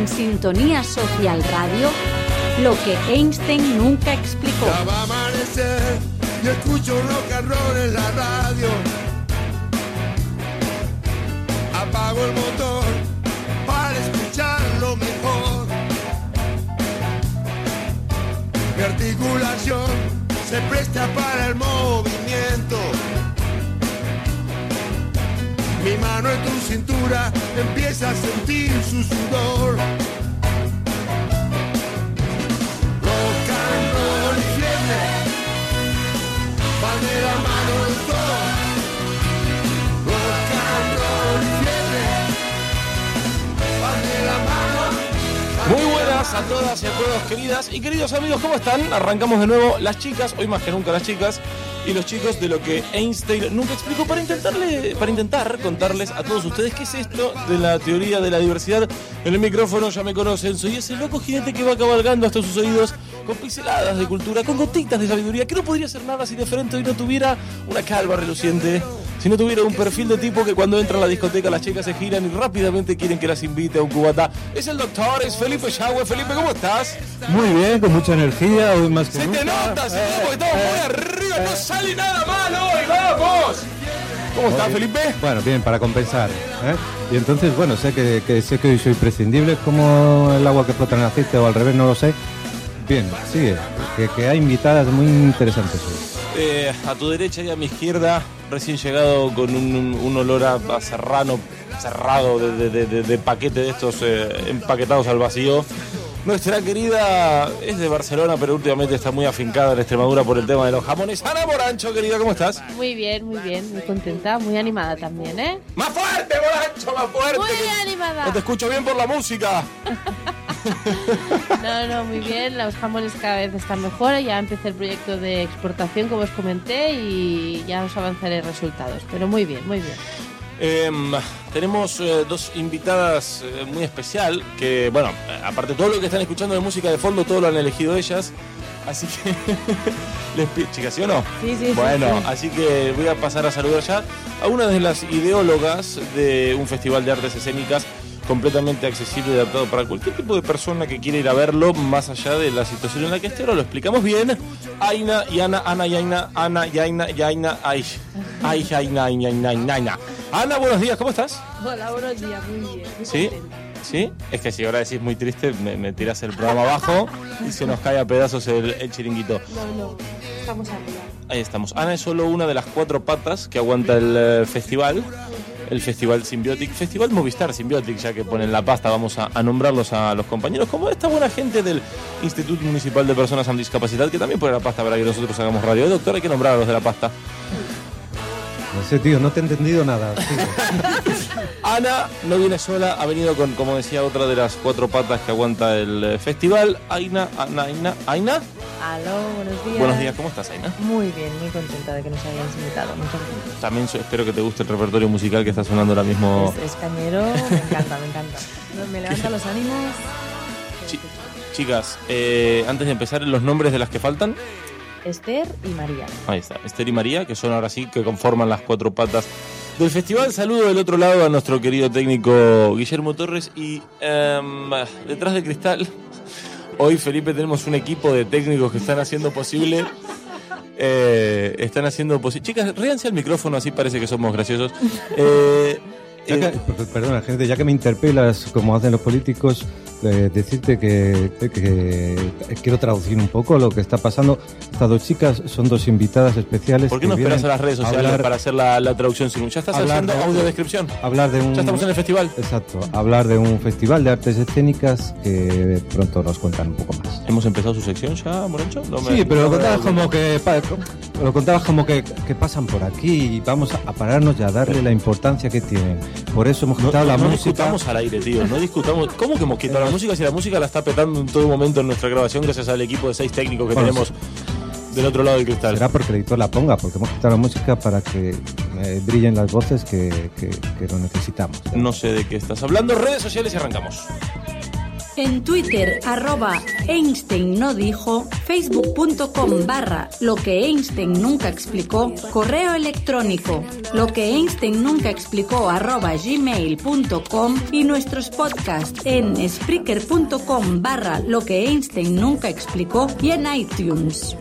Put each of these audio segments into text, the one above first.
En Sintonía Social Radio, lo que Einstein nunca explicó. Ya va a amanecer y escucho rock and roll en la radio. Apago el motor para escucharlo mejor. Mi articulación se presta para el movimiento. Mi mano en tu cintura empieza a sentir su sudor. Rock and roll y fiebre van de la mano en todo. A todas y a todos, queridas y queridos amigos, ¿cómo están? Arrancamos de nuevo las chicas, hoy más que nunca las chicas, y los chicos de lo que Einstein nunca explicó para intentarle, para intentar contarles a todos ustedes qué es esto de la teoría de la diversidad. En el micrófono ya me conocen, soy ese loco jinete que va cabalgando hasta sus oídos con pinceladas de cultura, con gotitas de sabiduría, que no podría ser nada si de frente hoy no tuviera una calva reluciente, si no tuviera un perfil de tipo que cuando entra a la discoteca las chicas se giran y rápidamente quieren que las invite a un cubata. Es el doctor, es Felipe Chagüe. Felipe, ¿cómo estás? Muy bien, con mucha energía, hoy más que Se te nunca. nota, se Eh, te nota porque estamos eh, muy arriba, no sale nada mal hoy, vamos. ¿Cómo estás, Felipe? Bueno, bien, para compensar. ¿eh? Y entonces, bueno, sé que, que sé que hoy soy prescindible, como el agua que flota en el aceite o al revés, no lo sé. Bien, sigue, que, que hay invitadas muy interesantes hoy. Eh, a tu derecha y a mi izquierda, recién llegado con un, un olor a, a serrano cerrado de, de- de- de- de paquete de estos eh, empaquetados al vacío. Nuestra querida es de Barcelona, pero últimamente está muy afincada en Extremadura por el tema de los jamones. Ana Morancho, querida, ¿cómo estás? Muy bien, muy bien, muy contenta, muy animada también, ¿eh? ¡Más fuerte, Morancho, más fuerte! Muy que- animada. No te escucho bien por la música. No, no, muy bien, los jamones cada vez están mejor, ya empecé el proyecto de exportación como os comenté y ya os avanzaré resultados, pero muy bien, muy bien. Em, tenemos eh, dos invitadas eh, muy especial que, bueno, aparte de todo lo que están escuchando de música de fondo, todo lo han elegido ellas. Así que, les pi- chicas, ¿sí o no? Sí, sí, sí, Bueno, sí. así que voy a pasar a saludar ya a una de las ideólogas de un festival de artes escénicas completamente accesible y adaptado para cualquier tipo de persona que quiera ir a verlo, más allá de la situación en la que esté. Ahora lo explicamos bien. Aina y Ana, Ana y Aina, Ana y Aina y Aina, ay, ay, Aina, Aina, Aina, Aina, Aina. Ana, buenos días, ¿cómo estás? Hola, buenos días, muy bien. muy ¿Sí? contenta. ¿Sí? Es que si ahora decís muy triste, me, me tiras el programa abajo y se nos cae a pedazos el, el chiringuito. No, no, estamos arriba. Ahí estamos. Ana es solo una de las cuatro patas que aguanta el eh, festival. El Festival Symbiotic. Festival Movistar Symbiotic, ya que ponen la pasta, vamos a, nombrarlos a los compañeros, como esta buena gente del Instituto Municipal de Personas con Discapacidad, que también pone la pasta para que nosotros hagamos radio. Doctor, hay que nombrar a los de la pasta. No sé, tío, no te he entendido nada. Ana no viene sola, ha venido con, como decía, otra de las cuatro patas que aguanta el eh, festival. Aina, Ana, Aina, Aina. Aló, buenos días. Buenos días, ¿cómo estás, Aina? Muy bien, muy contenta de que nos hayáis invitado. Muchas gracias. También espero que te guste el repertorio musical que está sonando ahora mismo. Es, es cañero, me encanta, me encanta. Me levanta los ánimos. Chi- chicas, eh, antes de empezar, los nombres de las que faltan. Esther y María. Ahí está, Esther y María, que son ahora sí que conforman las cuatro patas del festival. Saludo del otro lado a nuestro querido técnico Guillermo Torres y em, detrás de cristal. Hoy, Felipe, tenemos un equipo de técnicos que están haciendo posible. eh, están haciendo posible. Chicas, ríanse al micrófono, así parece que somos graciosos. Eh, Ya que- eh, per- perdona, gente, ya que me interpelas, como hacen los políticos, eh, decirte que, que- que quiero traducir un poco lo que está pasando. Estas dos chicas son dos invitadas especiales. ¿Por qué no esperas a las redes sociales hablar- para hacer la, la traducción? simul- Ya estás haciendo de- audiodescripción. hablar de un Ya estamos en el festival. exacto hablar de un festival de artes escénicas que pronto nos cuentan un poco más ¿Hemos empezado su sección ya? No me- sí pero no lo contabas como que lo contabas como que, que pasan por aquí y vamos a, a pararnos y a darle la importancia que tienen por eso hemos No, quitado no- la no música discutamos al aire, tío. No discutamos. ¿Cómo que hemos quitado la música si la música la está petando en todo momento en nuestra grabación gracias al equipo de seis técnicos que Bueno, tenemos del otro lado del cristal? será porque el editor la ponga porque hemos quitado la música para que eh, brillen las voces que, que- que lo necesitamos No sé de qué estás hablando. Redes sociales y arrancamos. En Twitter, arroba Einstein no dijo, facebook.com barra lo que Einstein nunca explicó, correo electrónico, lo que Einstein nunca explicó arroba gmail.com y nuestros podcasts en spreaker.com barra lo que Einstein nunca explicó y en iTunes.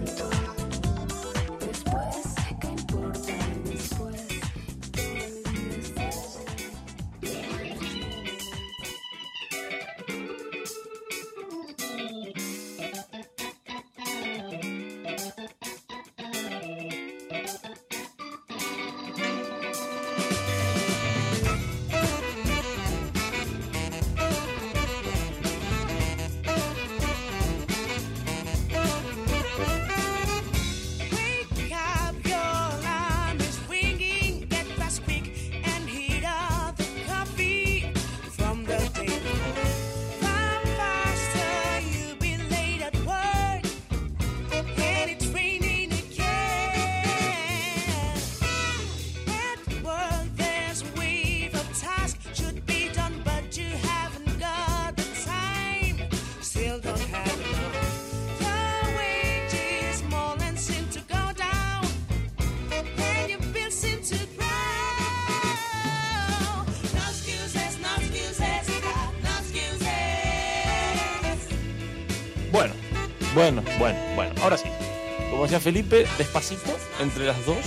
Decía Felipe, despacito, entre las dos,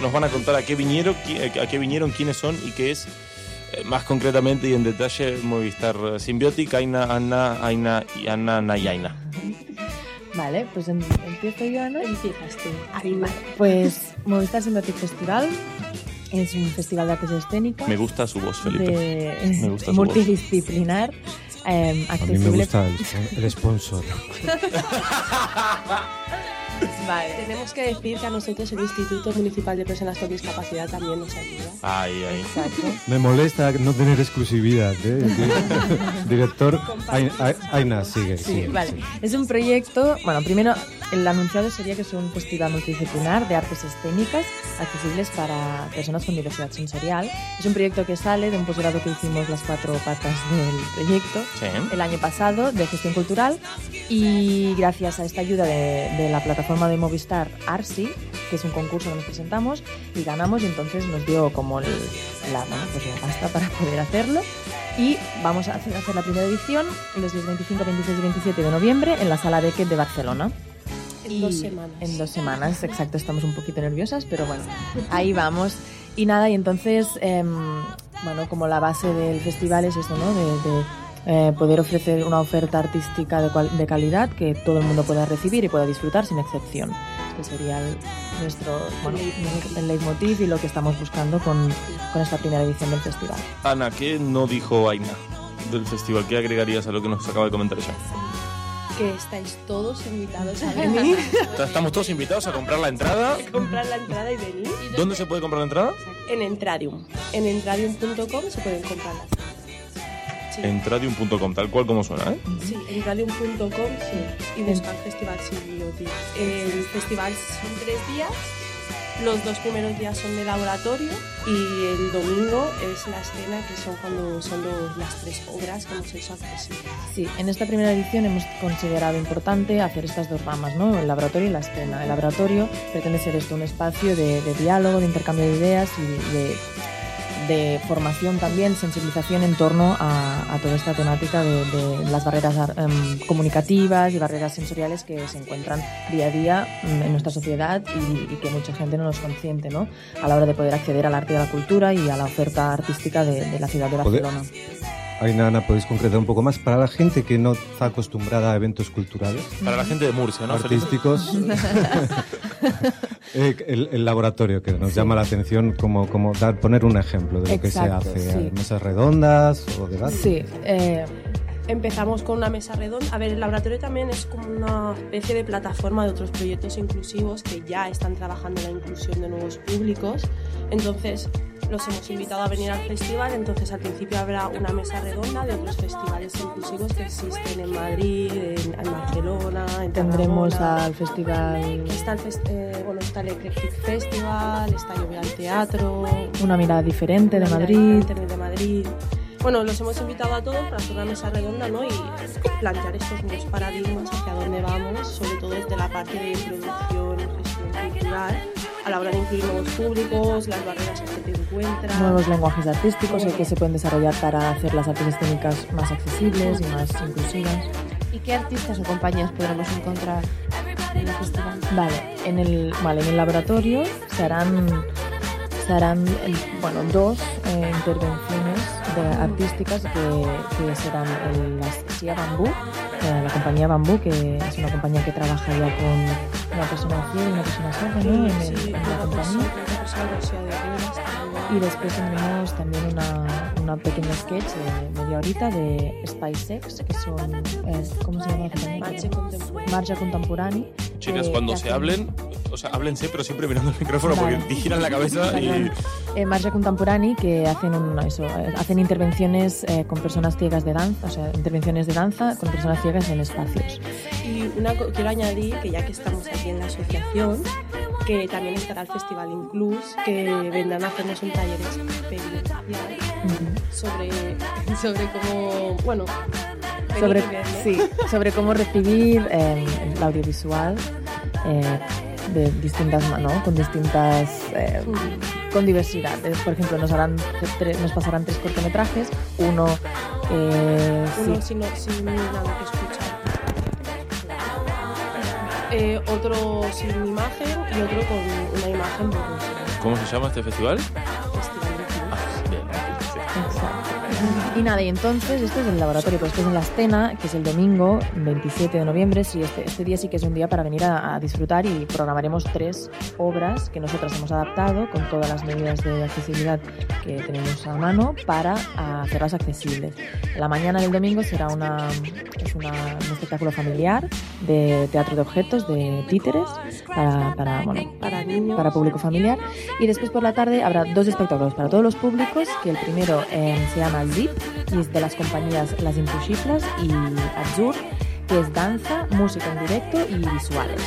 nos van a contar a qué vinieron, qui- a qué vinieron, quiénes son y qué es, eh, más concretamente y en detalle, Movistar Symbiotic, Aina, Ana, Aina y Ana, Nayaina. Vale, pues em- empiezo yo, Ana. Empiezas tú. Pues Movistar Symbiotic Festival es un festival de artes escénicas Me gusta su voz, Felipe. de Me gusta su multidisciplinar, em, A mí me accesible. gusta el, el sponsor. Vale. Tenemos que decir que a nosotros el Instituto Municipal de Personas con Discapacidad también nos ayuda. Ay, ay. Exacto. Me molesta no tener exclusividad. ¿eh? Di- Director, Ai- Ai- Aina, sigue. Sí, sigue, vale. sigue. Es un proyecto, bueno, primero el anunciado sería que es un festival multidisciplinar de artes escénicas accesibles para personas con diversidad sensorial. Es un proyecto que sale de un posgrado que hicimos las cuatro patas del proyecto Sí. el año pasado de gestión cultural y gracias a esta ayuda de, de la plataforma de Movistar Arsi, que es un concurso que nos presentamos y ganamos y entonces nos dio como el- la, bueno, pues la pasta para poder hacerlo y vamos a hacer, la primera edición los días 25, 26 y 27 de noviembre en la Sala Beckett de Barcelona. En Y dos semanas. En dos semanas, exacto. Estamos un poquito nerviosas, pero bueno, ahí vamos. Y nada, y entonces, em, bueno, como la base del festival es esto, ¿no? De, de, eh, poder ofrecer una oferta artística de, cual- de calidad que todo el mundo pueda recibir y pueda disfrutar sin excepción. Este sería el- nuestro, bueno, el leitmotiv y lo que estamos buscando con, con esta primera edición del festival. Ana, ¿qué no dijo Aina del festival? ¿Qué agregarías a lo que nos acaba de comentar ella? Que estáis todos invitados a venir, Estamos todos invitados a comprar la entrada. comprar la entrada y venir. ¿Dónde se puede comprar la entrada? En Entradium. En entradium.com se pueden comprar las Sí, Entradium.com, tal cual como suena, ¿eh? sí entradium.com sí. y buscar Festival Symbiotic. El festival son tres días. Los dos primeros días son de laboratorio y el domingo es la escena, que son cuando son los- las tres obras que hemos hecho accesibles. Sí, en esta primera edición hemos considerado importante hacer estas dos ramas, ¿no? El laboratorio y la escena. El laboratorio pretende ser esto un espacio de, de diálogo, de intercambio de ideas y de, de formación también, sensibilización en torno a, a toda esta temática de, de las barreras ar- em, comunicativas y barreras sensoriales que se encuentran día a día mm, en nuestra sociedad y, y que mucha gente no nos consciente, ¿no? A la hora de poder acceder al arte y a la cultura y a la oferta artística de, de la ciudad de Poder- Barcelona. Aina, Ana, ¿podéis concretar un poco más? Para la gente que no está acostumbrada a eventos culturales, Para la gente de Murcia, ¿no? Artísticos, eh, el, el laboratorio que nos llama la atención, como, como dar, poner un ejemplo de lo Exacto, que se hace. sí. Mesas redondas o debates. Sí, eh, Empezamos con una mesa redonda. A ver, el laboratorio también es como una especie de plataforma de otros proyectos inclusivos que ya están trabajando en la inclusión de nuevos públicos. Entonces, los hemos invitado a venir al festival. Entonces, al principio habrá una mesa redonda de otros festivales inclusivos que existen en Madrid, en, en Barcelona, en tendremos Tarragona. al festival Está el, fest- eh, bueno, está el Eclectic Festival, está Lluvia al Teatro, Una mirada diferente de Madrid. de Madrid. bueno, los hemos invitado a todos para hacer una mesa redonda ¿no? y plantear estos nuevos paradigmas hacia dónde vamos, sobre todo desde la parte de producción gestión cultural, a la hora de incluir nuevos públicos, las barreras en que te encuentras. Nuevos lenguajes artísticos el que se pueden desarrollar para hacer las artes escénicas más accesibles y más inclusivas. ¿Y qué artistas o compañías podremos encontrar en el festival? Vale, en el, vale, en el laboratorio se harán, se harán el- bueno, dos eh, intervenciones de- artísticas que, que serán el, la SIA Bambú, eh, la compañía Bambú, que es una compañía que trabaja ya con una persona y una persona sorda ¿no? en, el- en la compañía. Y después tendremos también una, una pequeña sketch de media horita de Spice Sex, que son, eh, ¿cómo se llama? Marcha contemporánea. Marcha Contemporánea. Chicas, que- cuando se hacen- hablen, o sea, háblense, pero siempre mirando el micrófono Vale. porque giran la cabeza y. Eh, Marcha Contemporánea que hacen un- eso, eh, hacen intervenciones eh, con personas ciegas de danza, o sea, intervenciones de danza con personas ciegas en espacios. Y una, quiero añadir que ya que estamos aquí en la asociación, que también estará el Festival Inclus, que vendrán a hacernos un taller sobre, sobre cómo, bueno, sobre, sí, sobre cómo recibir eh, el audiovisual eh, de distintas ¿no? con distintas eh, con diversidad por ejemplo nos harán nos pasarán tres cortometrajes uno Uno sí, sin, sin nada que escuchar. Eh, otro sin imagen y otro con una imagen borrosa. ¿Cómo se llama este? Festival y nada y entonces esto es el laboratorio pues después en la escena que es el domingo 27 de noviembre sí este, este día sí que es un día para venir a, a disfrutar y programaremos tres obras que nosotras hemos adaptado con todas las medidas de accesibilidad que tenemos a mano para hacerlas accesibles. La mañana del domingo será una, es una, un espectáculo familiar de teatro de objetos, de títeres, para, para, bueno, Para niños. para público familiar. Y después por la tarde habrá dos espectáculos para todos los públicos, que el primero eh, se llama Zip y es de las compañías Las Impossibles y Azur, que es danza, música en directo y visuales.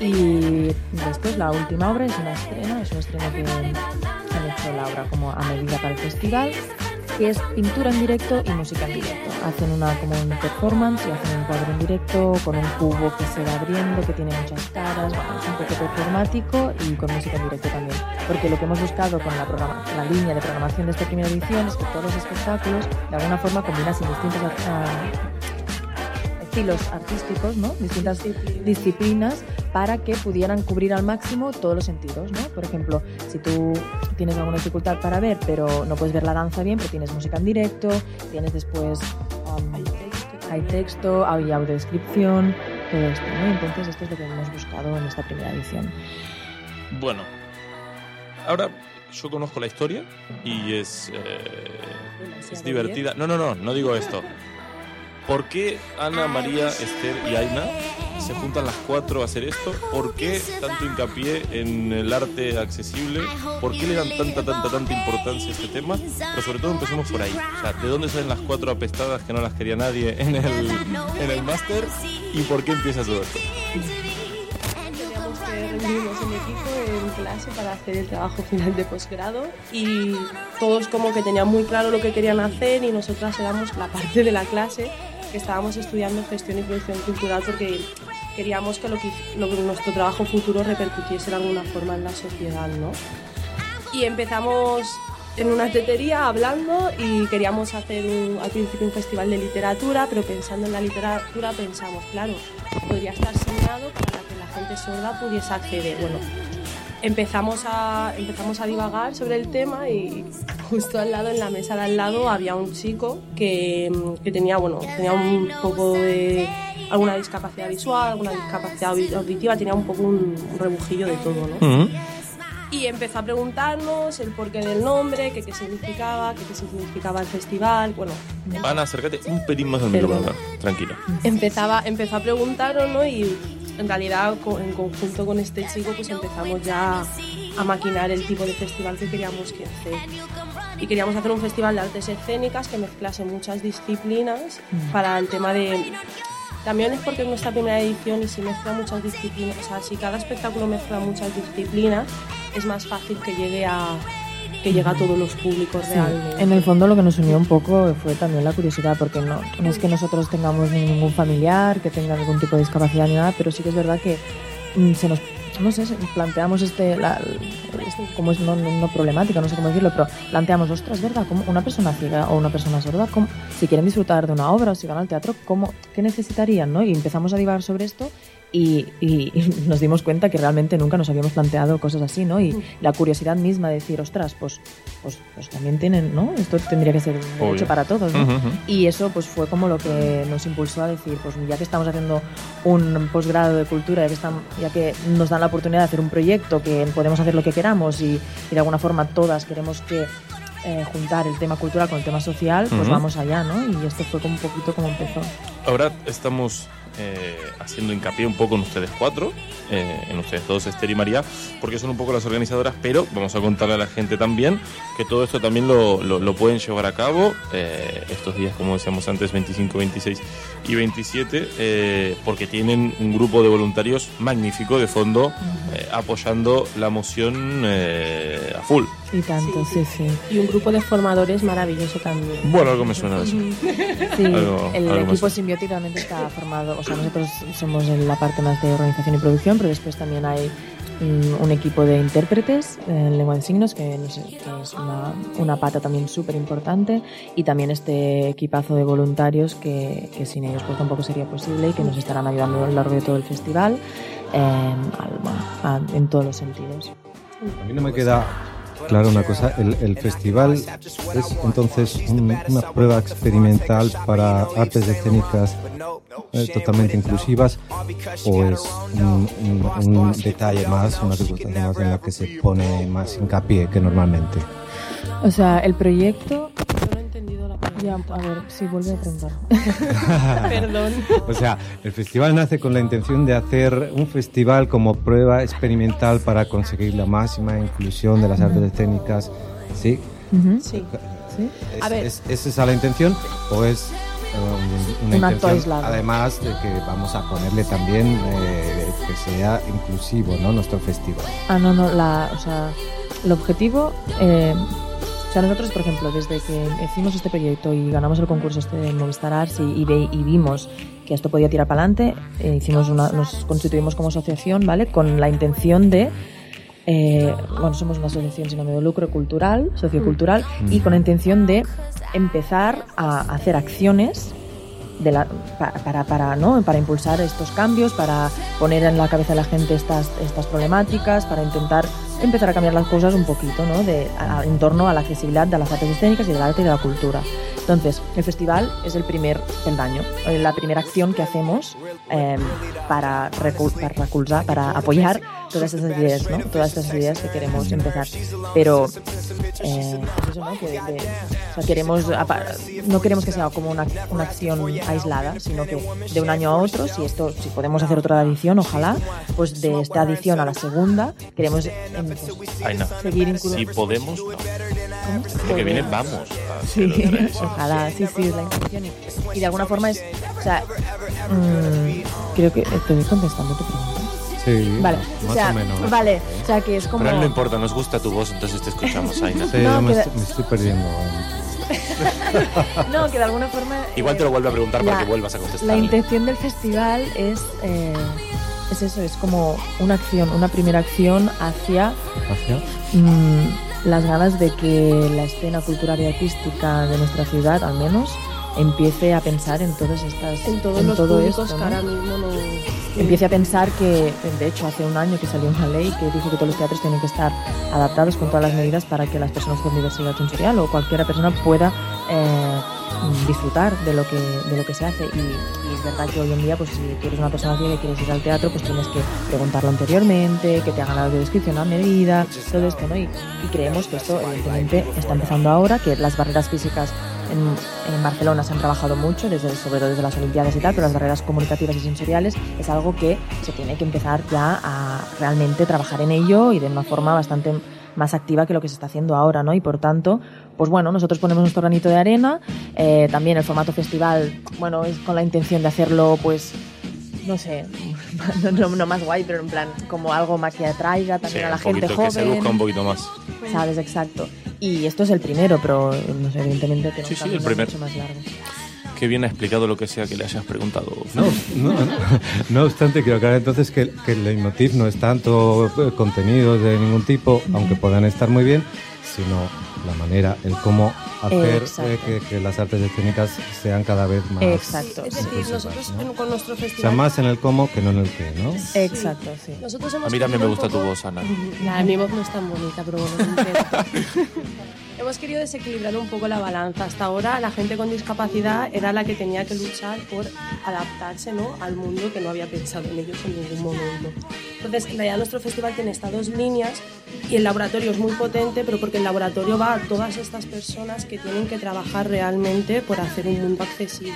Y después la última obra es una estrena, es un estreno que han hecho la obra como a medida para el festival, que es pintura en directo y música en directo. Hacen una como un performance y hacen un cuadro en directo con un cubo que se va abriendo, que tiene muchas caras, bueno, es un poco performático y con música en directo también. Porque lo que hemos buscado con la, programa- la línea de programación de esta primera edición es que todos los espectáculos de alguna forma combinasen distintos ah, estilos artísticos, ¿no? distintas disciplinas para que pudieran cubrir al máximo todos los sentidos, ¿no? Por ejemplo, si tú tienes alguna dificultad para ver, pero no puedes ver la danza bien, pero tienes música en directo, tienes después um, hay texto, hay audiodescripción, todo esto, ¿no? Entonces esto es lo que hemos buscado en esta primera edición. Bueno, ahora yo conozco la historia y es, eh, es divertida. No, no, no, no digo esto. ¿Por qué Ana, María, Esther y Aina se juntan las cuatro a hacer esto? ¿Por qué tanto hincapié en el arte accesible? ¿Por qué le dan tanta, tanta, tanta importancia a este tema? Pero sobre todo empecemos por ahí. O sea, ¿de dónde salen las cuatro apestadas que no las quería nadie en el, en el máster? ¿Y por qué empieza todo esto? Teníamos que reunirnos en equipo en clase para hacer el trabajo final de posgrado y todos como que tenían muy claro lo que querían hacer y nosotras éramos la parte de la clase estábamos estudiando gestión y producción cultural porque queríamos que, nuestro trabajo futuro repercutiese de alguna forma en la sociedad, ¿no? Y empezamos en una tetería hablando y queríamos hacer un- al principio un festival de literatura, pero pensando en la literatura pensamos, claro, podría estar señalado para que la gente sorda pudiese acceder. Bueno, empezamos a, empezamos a divagar sobre el tema y justo al lado, en la mesa de al lado, había un chico que, que tenía, bueno, tenía un poco de alguna discapacidad visual, alguna discapacidad audi- auditiva, tenía un poco un, un rebujillo de todo, ¿no? Y empezó a preguntarnos el porqué del nombre, que qué significaba, que qué significaba el festival, bueno, Ana, acércate un pelín más Perdón. micrófono. Tranquila. empezaba, empezó a preguntarnos, ¿no? Y en realidad, en conjunto con este chico, pues empezamos ya a maquinar el tipo de festival que queríamos que hacer. Y queríamos hacer un festival de artes escénicas que mezclase muchas disciplinas para el tema de... También es porque es nuestra primera edición y si mezcla muchas disciplinas, o sea, si cada espectáculo mezcla muchas disciplinas, es más fácil que llegue a que llega a todos los públicos Sí, realmente. En el fondo lo que nos unió un poco fue también la curiosidad, porque no, no es que nosotros tengamos ningún familiar que tenga algún tipo de discapacidad ni nada, pero sí que es verdad que mm, se nos, no sé, planteamos este, la, este- como es no, no, no problemática, no sé cómo decirlo, pero planteamos, ostras, ¿verdad? ¿Cómo una persona ciega o una persona sorda, cómo- si quieren disfrutar de una obra o si van al teatro, ¿cómo, ¿qué necesitarían? ¿no? Y empezamos a divagar sobre esto y, y- nos dimos cuenta que realmente nunca nos habíamos planteado cosas así, ¿no? Y la curiosidad misma de decir, ostras, pues, pues, pues también tienen, ¿no? Esto tendría que ser derecho para todos, ¿no? Ujú, ujú. Y eso pues fue como lo que nos impulsó a decir, pues ya que estamos haciendo un posgrado de cultura, ya que, estamos, ya que nos dan la oportunidad de hacer un proyecto, que podemos hacer lo que queramos y, y de alguna forma todas queremos que eh, juntar el tema cultural con el tema social, pues Ujú. vamos allá, ¿no? Y esto fue como un poquito como empezó. Ahora estamos eh, haciendo hincapié un poco en ustedes cuatro, eh, en ustedes dos, Esther y María, porque son un poco las organizadoras, pero vamos a contarle a la gente también que todo esto también lo, lo- lo pueden llevar a cabo eh, estos días, como decíamos antes, 25, 26 y 27, eh, porque tienen un grupo de voluntarios magnífico de fondo eh, apoyando la moción eh, a full. Y tanto, sí, sí. Y un grupo de formadores maravilloso también. Bueno, algo me suena de eso. Sí, Algo- el algo equipo realmente está formado, o nosotros somos en la parte más de organización y producción, pero después también hay mm, un equipo de intérpretes en lengua de signos, que, es una, pata también súper importante, y también este equipazo de voluntarios que, sin ellos pues tampoco sería posible y que nos estarán ayudando a lo largo de todo el festival eh, en todos los sentidos. A mí no me queda claro una cosa. El, festival es entonces un- una prueba experimental para artes escénicas totalmente inclusivas o es un, un- un detalle más, una circunstancia más en la que se pone más hincapié que normalmente. O sea, el proyecto... Yo no he entendido la Ya, a ver, sí, vuelve a preguntar. Perdón. O sea, el festival nace con la intención de hacer un festival como prueba experimental para conseguir la máxima inclusión de las artes escénicas. ¿Sí? Ujú. Sí. ¿Sí? ¿Es, A ver. es- ¿Es esa la intención o es um, una Un acto aislado. además de que vamos a ponerle también eh, que sea inclusivo, ¿no? Nuestro festival. Ah, no, no, la, o sea, el objetivo, eh, o sea, nosotros, por ejemplo, desde que hicimos este proyecto y ganamos el concurso este de Movistar Arts y, y, ve- y vimos que esto podía tirar para adelante, eh, hicimos una, nos constituimos como asociación, ¿vale? Con la intención de, eh, bueno, somos una asociación sin ánimo de lucro cultural, sociocultural, y con la intención de empezar a hacer acciones de la, pa- para, para, ¿no? para impulsar estos cambios, para poner en la cabeza de la gente estas, estas problemáticas, para intentar empezar a cambiar las cosas un poquito ¿no? de, a- en torno a la accesibilidad de las artes escénicas y del arte y de la cultura. Entonces, el festival es el primer peldaño, eh, la primera acción que hacemos eh, para, recu- para para apoyar todas estas ideas, ¿no? todas estas ideas que queremos empezar. Pero eh, es eso, ¿no? Que de- o sea, queremos, no queremos que sea como una, una acción aislada, sino que de un año a otro, si esto, si podemos hacer otra edición, ojalá, pues de esta edición a la segunda, queremos em, pues, Ay, no. seguir inclu- Si podemos, no. ¿Cómo? Lo que viene, vamos. Sí, ojalá, sí, sí, es la intención. Y, y de alguna forma es, o sea, mm, creo que te estoy contestando tu pregunta. Sí, Vale, más o sea, o menos. vale, o sea que es como... Pero no importa, nos gusta tu voz, entonces te escuchamos, Aina. Sí, No, me, que- estoy, me estoy perdiendo. No, que de alguna forma... Igual eh, te lo vuelvo a preguntar para la- que vuelvas a contestar. La intención del festival es, eh, es eso, es como una acción, una primera acción hacia Hacia. mm, las ganas de que la escena cultural y artística de nuestra ciudad, al menos, empiece a pensar en todas estas En todos en los todo públicos esto, que ¿no? ahora mismo no. Empiece a pensar que, de hecho, hace un año que salió una ley que dice que todos los teatros tienen que estar adaptados con todas las medidas para que las personas con diversidad sensorial o cualquier persona pueda eh, disfrutar de lo que de lo que se hace. Y, es verdad que hoy en día, pues si tú una persona y quieres ir al teatro, pues tienes que preguntarlo anteriormente, que te hagan la audiodescripción a medida, todo esto, ¿no? Y, y creemos que esto, evidentemente, está empezando ahora, que las barreras físicas en, en Barcelona se han trabajado mucho, desde, sobre todo desde las Olimpiadas y tal, pero las barreras comunicativas y sensoriales es algo que se tiene que empezar ya a realmente trabajar en ello y de una forma bastante más activa que lo que se está haciendo ahora, ¿no? Y por tanto, pues bueno, nosotros ponemos nuestro granito de arena, eh, también el formato festival, bueno, es con la intención de hacerlo, pues, no sé, no, no- no más guay, pero en plan, como algo más que atraiga Sí, también a la gente joven. que se busca un poquito más. ¿sabes? Exacto. Y esto es el primero, pero no sé, evidentemente tenemos Sí, sí, mucho más largos. Qué bien ha explicado lo que sea que le hayas preguntado. No, no, no, no obstante, quiero aclarar entonces que, que el leitmotiv no es tanto eh, contenidos de ningún tipo, aunque puedan estar muy bien, sino la manera, el cómo hacer eh, que, que las artes escénicas sean cada vez más. Exacto. Es decir, nosotros ¿no? con nuestro O sea, festival. más en el cómo que no en el qué, ¿no? Exacto, sí. Nosotros hemos A mí también me gusta tu poco- voz, Ana. Nah, mi voz no es tan bonita, pero bueno. Hemos querido desequilibrar un poco la balanza. Hasta ahora la gente con discapacidad era la que tenía que luchar por adaptarse ¿no? al mundo que no había pensado en ellos en ningún momento. Entonces, en realidad nuestro festival tiene estas dos líneas y el laboratorio es muy potente, pero porque el laboratorio va a todas estas personas que tienen que trabajar realmente por hacer un mundo accesible.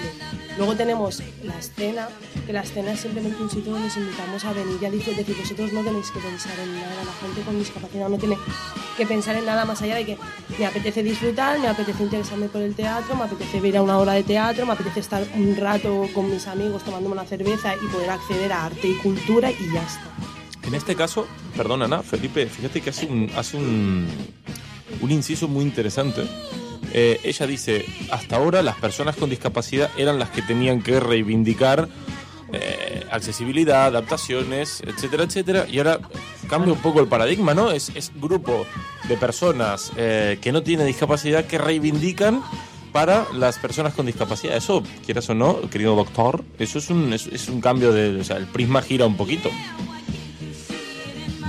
Luego tenemos la escena, que la escena es simplemente un sitio donde os invitamos a venir y a decir, vosotros no tenéis que pensar en nada, la gente con discapacidad no tiene que pensar en nada más allá de que apetece disfrutar, me apetece interesarme por el teatro, me apetece ir a una hora de teatro, me apetece estar un rato con mis amigos tomándome una cerveza y poder acceder a arte y cultura y ya está. En este caso, perdón Ana, Felipe, fíjate que hace un, hace un, un inciso muy interesante. Eh, ella dice, hasta ahora las personas con discapacidad eran las que tenían que reivindicar eh, accesibilidad, adaptaciones, etcétera, etcétera, y ahora cambia un poco el paradigma, ¿no? Es, es grupo de personas eh, que no tienen discapacidad que reivindican para las personas con discapacidad. Eso, quieras o no, querido doctor, eso es un, es, es un cambio de... O sea, el prisma gira un poquito.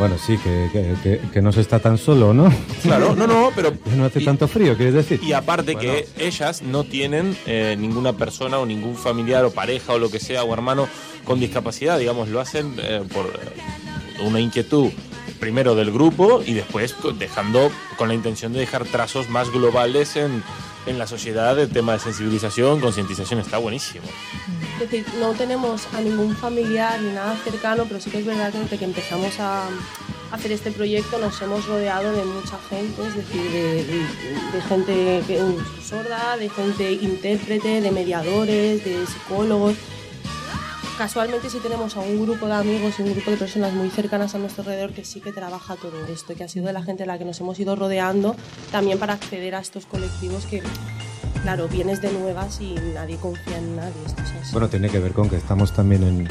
Bueno, sí, que, que, que- que no se está tan solo, ¿no? Claro, no, no, pero... No hace y- tanto frío, ¿quieres decir? Y aparte que ellas no tienen eh, ninguna persona o ningún familiar o pareja o lo que sea o hermano con discapacidad, digamos, lo hacen eh, por eh, una inquietud primero del grupo y después dejando con la intención de dejar trazos más globales en, en la sociedad el tema de sensibilización, concientización, está buenísimo. Es decir, no tenemos a ningún familiar ni nada cercano, pero sí que es verdad que desde que empezamos a hacer este proyecto nos hemos rodeado de mucha gente, es decir, de, de- de gente que es sorda, de gente intérprete, de mediadores, de psicólogos. Casualmente sí tenemos a un grupo de amigos y un grupo de personas muy cercanas a nuestro alrededor que sí que trabaja todo esto, que ha sido de la gente a la que nos hemos ido rodeando también para acceder a estos colectivos que, claro, vienes de nuevas y nadie confía en nadie. Esto es así. Bueno, tiene que ver con que estamos también en,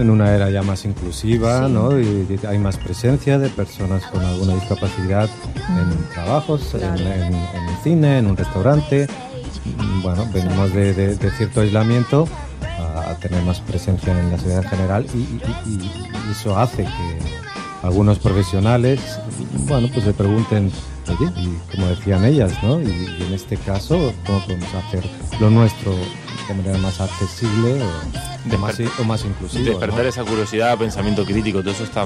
en una era ya más inclusiva, Sí. ¿no? Y y hay más presencia de personas con alguna discapacidad en trabajos, en- Claro. en, en un cine, en un restaurante. Bueno, venimos de, de- de cierto aislamiento a, a tener más presencia en la sociedad en general y- y eso hace que algunos profesionales, bueno, pues se pregunten, oye, y como decían ellas, ¿no? Y, y en este caso, ¿cómo podemos hacer lo nuestro de manera más accesible o, o más, o más inclusiva? Despertar ¿no? esa curiosidad, pensamiento crítico, todo eso está,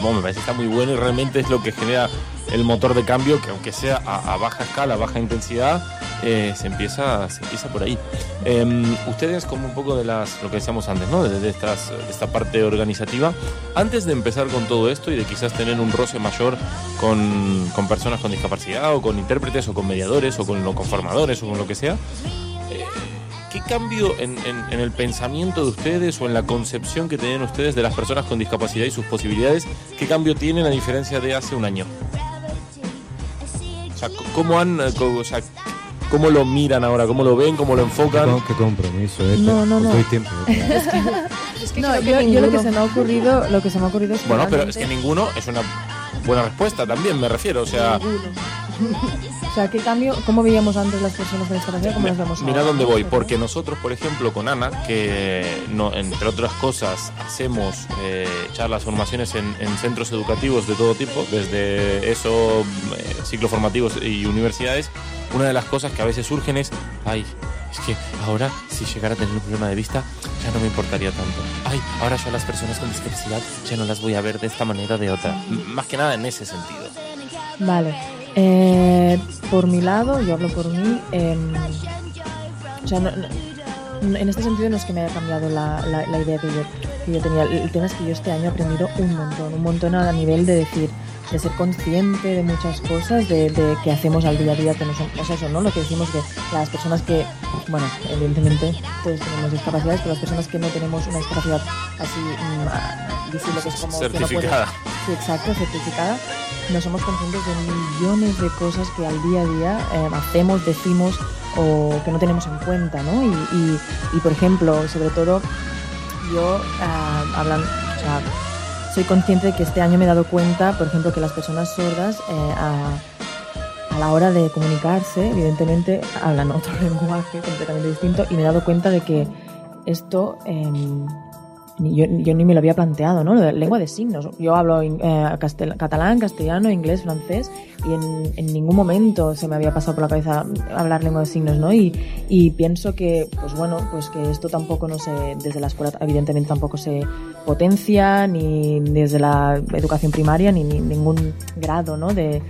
bueno, me parece que está muy bueno y realmente es lo que genera el motor de cambio, que aunque sea a, a baja escala, a baja intensidad, eh, se, empieza, se empieza por ahí. Em, ustedes, como un poco de las, lo que decíamos antes, ¿no? De, de estas, de esta parte organizativa, antes de empezar con todo esto y de quizás tener un roce mayor con, con personas con discapacidad o con intérpretes o con mediadores o con, lo- con formadores o con lo que sea, eh, ¿Qué cambio en, en- en el pensamiento de ustedes o en la concepción que tenían ustedes de las personas con discapacidad y sus posibilidades, qué cambio tienen a diferencia de hace un año? O sea, ¿cómo han, eh, o sea, cómo lo miran ahora, cómo lo ven, cómo lo Qué, enfocan? con- qué compromiso, ¿eh? No, no, no. doy tiempo. ¿eh? Es que No, creo que yo, yo lo que se me ha ocurrido, lo que se me ha ocurrido es que Bueno, pero es que ninguno es una buena respuesta también, me refiero. O sea, O sea, ¿qué cambio? ¿Cómo veíamos antes las personas con discapacidad? ¿Cómo nos vemos Mira ahora? dónde voy, porque nosotros, por ejemplo, con Ana, que no, entre otras cosas hacemos eh, charlas, formaciones en, en centros educativos de todo tipo, desde eso, eh, ciclos formativos y universidades, una de las cosas que a veces surgen es, ay, es que ahora si llegara a tener un problema de vista ya no me importaría tanto. Ay, ahora yo a las personas con discapacidad ya no las voy a ver de esta manera o de otra. M- Más que nada en ese sentido. Vale. Eh, por mi lado, yo hablo por mí. o sea, no- no- en este sentido no es que me haya cambiado la, la- la idea que yo, que yo tenía. El, tema es que yo este año he aprendido un montón, un montón a nivel de decir, de ser consciente de muchas cosas, de, de que hacemos al día a día, que no son, o sea, eso, ¿no? Lo que decimos que las personas que, bueno, evidentemente todos tenemos discapacidades, pero las personas que no tenemos una discapacidad así mm, visible, que es como... que no puede- Certificada. Sí, exacto, certificada. No somos conscientes de millones de cosas que al día a día eh, hacemos, decimos o que no tenemos en cuenta, ¿no? Y, por ejemplo, sobre todo, yo ah, hablan, o sea, soy consciente de que este año me he dado cuenta, por ejemplo, que las personas sordas eh, a, la hora de comunicarse, evidentemente, hablan otro lenguaje completamente distinto y me he dado cuenta de que esto em, yo, yo ni me lo había planteado, ¿no? Lo de lengua de signos. Yo hablo eh, catalán, castellano, inglés, francés y en, en ningún momento se me había pasado por la cabeza hablar lengua de signos, ¿no? Y, y pienso que, pues bueno, pues que esto tampoco no se, desde la escuela evidentemente tampoco se potencia, ni desde la educación primaria, ni, ni ningún grado, ¿no? De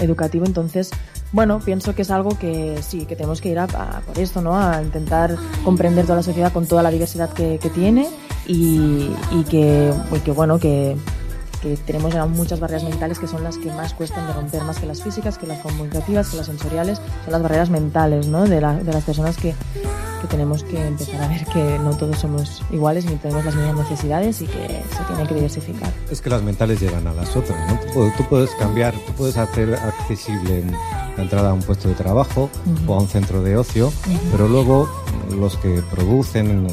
educativo, entonces bueno, pienso que es algo que sí, que tenemos que ir a, por esto, ¿no? A intentar comprender toda la sociedad con toda la diversidad que, que tiene y, y que, y que, bueno, que, que tenemos ya muchas barreras mentales que son las que más cuestan de romper, más que las físicas, que las comunicativas, que las sensoriales, son las barreras mentales, ¿no? De, la- de las personas que, que tenemos que empezar a ver que no todos somos iguales ni tenemos las mismas necesidades y que se tiene que diversificar. Es que las mentales llegan a las otras, ¿no? Tú, puedes- tú puedes cambiar, tú puedes hacer accesible la entrada a un puesto de trabajo Ujú. o a un centro de ocio, pero luego los que producen el,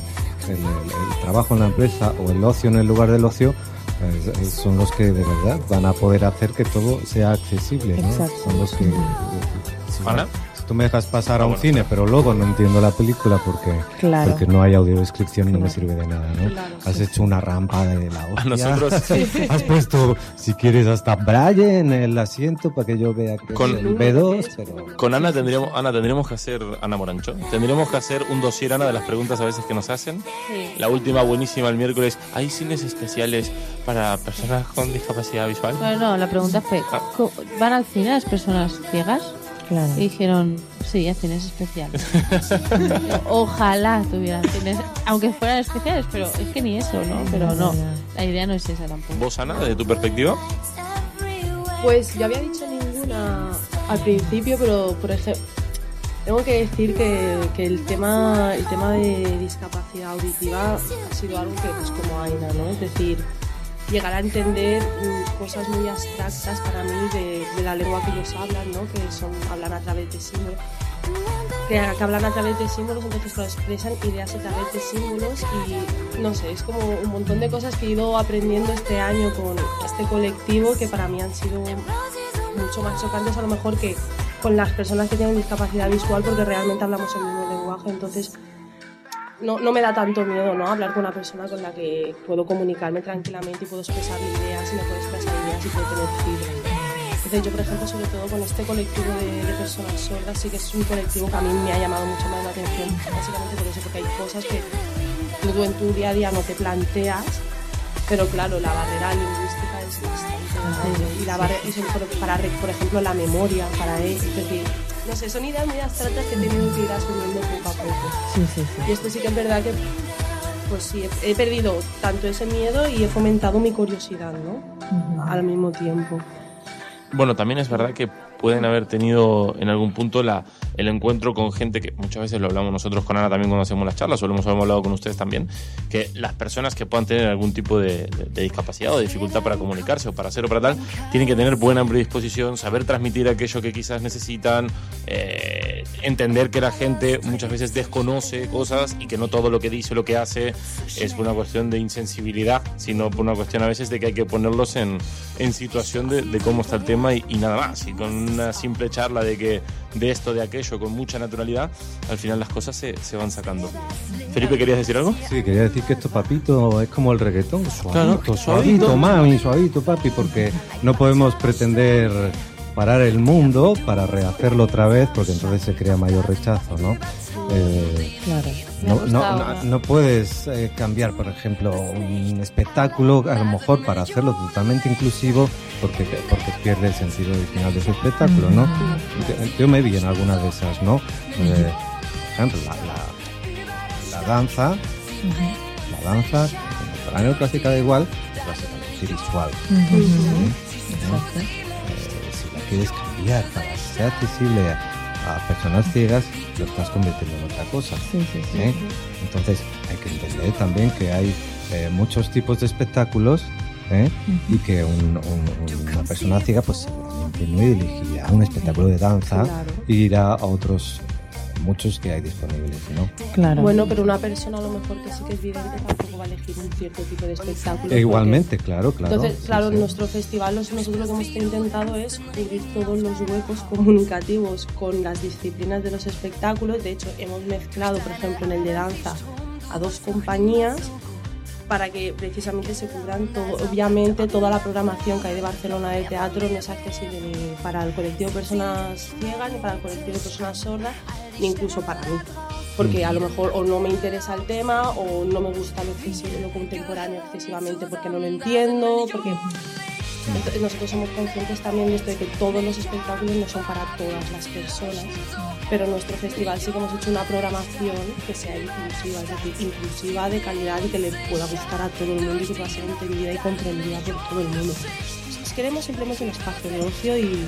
el- el trabajo en la empresa o el ocio en el lugar del ocio eh, eh, son los que de verdad van a poder hacer que todo sea accesible, ¿no? Exacto. Son los que... Si, Ana. Tú me dejas pasar a Ah, un bueno, cine, claro. pero luego no entiendo la película porque, Claro. porque no hay audiodescripción, no me sirve de nada, ¿no? Claro, Has hecho una rampa de la hostia. A nosotros Has puesto, si quieres, hasta braille en el asiento para que yo vea que Con- es el B2, pero... con Ana tendríamos, Ana tendríamos que hacer, Ana Morancho, tendríamos que hacer un dossier, Ana, de las preguntas a veces que nos hacen. Sí. La última buenísima el miércoles. ¿Hay cines especiales para personas con discapacidad visual? Bueno, no, la pregunta fue, ¿co- ¿van al cine las personas ciegas? Claro. Y dijeron, sí, a cines especiales. Ojalá tuvieran cines, aunque fueran especiales, pero es que ni eso, ¿no? Pero no, la idea no es esa tampoco. ¿Vos, Ana, desde tu perspectiva? Pues yo había dicho ninguna al principio, pero por ejemplo, tengo que decir que, que el tema el tema de discapacidad auditiva ha sido algo que pues como Aina, ¿no? Es decir, llegar a entender mm, cosas muy abstractas para mí de, de la lengua que ellos hablan, ¿no? Que son hablan a través de símbolos. Que, que hablan a través de símbolos, entonces lo expresan ideas a través de símbolos y no sé, es como un montón de cosas que he ido aprendiendo este año con este colectivo que para mí han sido mucho más chocantes a lo mejor que con las personas que tienen discapacidad visual porque realmente hablamos el mismo lenguaje, entonces no, no me da tanto miedo ¿no? hablar con una persona con la que puedo comunicarme tranquilamente y puedo expresar ideas y me puedo expresar ideas y puedo tener fibra. Entonces yo, por ejemplo, sobre todo con este colectivo de, de personas sordas, sí que es un colectivo que a mí me ha llamado mucho más la atención, básicamente por eso, porque hay cosas que tú en tu día a día no te planteas, pero claro, la barrera lingüística es bastante grande. Y, la barre- y sobre todo para, por ejemplo, la memoria, para decir, no sé, son ideas muy abstractas que he tenido que ir asumiendo poco a poco. Sí, sí, sí. Y esto sí que es verdad que, pues sí, he, he perdido tanto ese miedo y he fomentado mi curiosidad, ¿no? Al mismo tiempo. Bueno, también es verdad que pueden haber tenido en algún punto la, el encuentro con gente que muchas veces lo hablamos nosotros con Ana también cuando hacemos las charlas, o lo hemos hablado con ustedes también, que las personas que puedan tener algún tipo de, discapacidad o de dificultad para comunicarse o para hacer o para tal, tienen que tener buena predisposición, saber transmitir aquello que quizás necesitan, eh, entender que la gente muchas veces desconoce cosas y que no todo lo que dice o lo que hace es por una cuestión de insensibilidad, sino por una cuestión a veces de que hay que ponerlos en, en situación de, cómo está el tema y, nada más. Una simple charla de que de esto, de aquello, con mucha naturalidad, al final las cosas se, se van sacando. Felipe, ¿querías decir algo? Sí, quería decir que esto, papito, es como el reggaetón, suavito, Claro, suavito, suavito. mami, suavito, papi, porque no podemos pretender parar el mundo para rehacerlo otra vez, porque entonces se crea mayor rechazo, ¿no? Eh, Claro. No, no, no- puedes eh, cambiar, por ejemplo, un espectáculo, a lo mejor para hacerlo totalmente inclusivo, porque, porque pierde el sentido original de su espectáculo, ¿no? Yo- Yo me vi en algunas de esas, ¿no? Eh, por ejemplo, la, la, la danza, la danza contemporánea o clásica da igual, es básicamente visual. Eh, si la quieres cambiar para que sea accesible a, a personas ciegas, lo estás convirtiendo en otra cosa. Sí, sí, sí. ¿eh? Entonces hay que entender también que hay eh, muchos tipos de espectáculos ¿eh? y que un- un- una persona ciega pues seguramente no elegirá un espectáculo de danza Claro. irá a otros muchos que hay disponibles, ¿no? Claro. Bueno, pero una persona a lo mejor que sí que es vidente tampoco va a elegir un cierto tipo de espectáculo. E porque- igualmente, claro, claro. Entonces, sí, claro, sí. en nuestro festival nosotros lo que hemos intentado es cubrir todos los huecos comunicativos con las disciplinas de los espectáculos. De hecho, hemos mezclado, por ejemplo, en el de danza a dos compañías para que precisamente se cubran todo, obviamente toda la programación que hay de Barcelona de teatro no es accesible ni para el colectivo de personas ciegas, ni para el colectivo de personas sordas, ni incluso para mí. Porque a lo mejor o no me interesa el tema o no me gusta lo, lo contemporáneo excesivamente porque no lo entiendo, porque entonces, nosotros somos conscientes también de esto de que todos los espectáculos no son para todas las personas, pero nuestro festival sí que hemos hecho una programación que sea inclusiva, es decir, inclusiva de calidad y que le pueda gustar a todo el mundo y que pueda ser entendida y comprendida por todo el mundo. Entonces, queremos simplemente un espacio de ocio y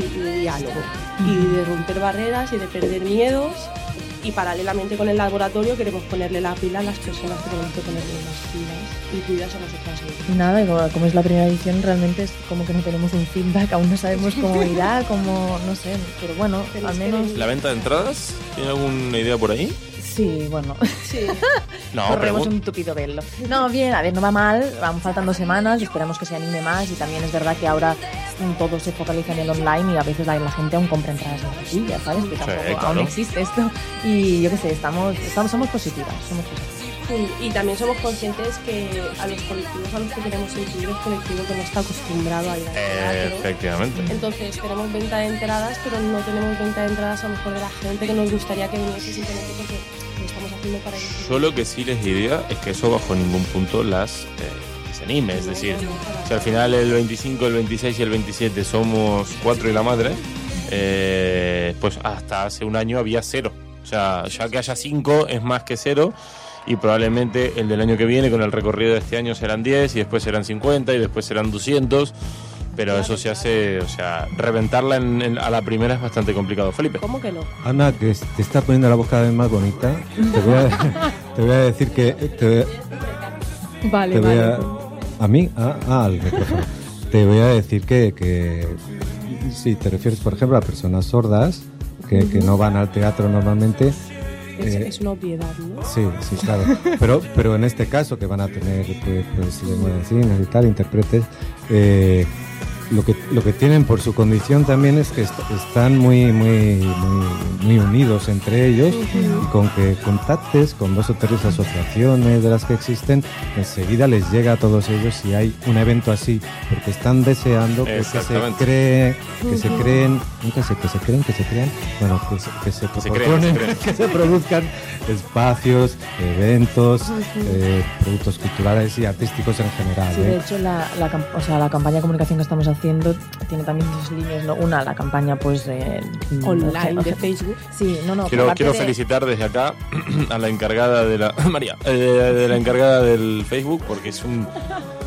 de diálogo, y de romper barreras y de perder miedos. Y paralelamente con el laboratorio queremos ponerle la pila a las personas que tenemos que ponerle las pilas, incluidas a nosotras mismas. Y nada, y como- como es la primera edición, realmente es como que no tenemos un feedback, aún no sabemos cómo irá, cómo, no sé, pero bueno, al menos. ¿La venta de entradas? ¿Tiene alguna idea por ahí? Sí, bueno, Sí. No, corremos un tupido velo. No, bien, a ver, no va mal, van faltando semanas, esperamos que se anime más y también es verdad que ahora mm, todo se focaliza en el online y a veces la, la gente aún compra entradas en taquilla, ¿sabes? Que tampoco claro. aún existe esto y yo qué sé, estamos, estamos somos positivas, somos positivas. Y también somos conscientes que a los colectivos a los que queremos incluir es colectivo que no está acostumbrado a ir al teatro. Efectivamente. Entonces tenemos venta de entradas, pero no tenemos venta de entradas a lo mejor de la gente que nos gustaría que viniese simplemente porque lo estamos haciendo para ellos. Yo lo que sí les diría es que eso bajo ningún punto las eh, desanime. Es decir, si al final el 25, el 26 y el 27 somos cuatro y la madre, eh, pues hasta hace un año había cero. O sea, ya que haya cinco es más que cero. Y probablemente el del año que viene con el recorrido de este año serán 10 y después serán 50 y después serán 200. Pero eso se hace, o sea, reventarla en- en- a la primera es bastante complicado. Felipe. ¿Cómo que no? Ana, que te está poniendo la voz cada vez más bonita, te voy a, te voy a decir que... Te, Vale, te voy a, ¿A mí? Ah, ah, al micrófono. Te voy a decir que, que si te refieres, por ejemplo, a personas sordas que, que no van al teatro normalmente, Es, eh, es una obviedad, ¿no? Sí, sí, claro. Pero, pero en este caso, que van a tener pues, pues, lengua de signos y tal, intérpretes, eh, lo, que, lo que tienen por su condición también es que est- están muy, muy, muy, muy unidos entre ellos y con que contactes con dos o tres asociaciones de las que existen, enseguida les llega a todos ellos si hay un evento así, porque están deseando que, que se cree, que se creen, nunca sé, que se creen, que se crean, bueno, que se, que se se creen, proporcionen, se creen. que se produzcan espacios, eventos, eh, productos culturales y artísticos en general. Sí, ¿eh? de hecho, la, la, o sea, la campaña de comunicación que estamos haciendo tiene también dos líneas, ¿no? Una, la campaña, pues, de... Online o de sea, Facebook. Sí, no, no, Quiero, quiero de- felicitar desde acá a la encargada de la María, eh, de la encargada del Facebook porque es un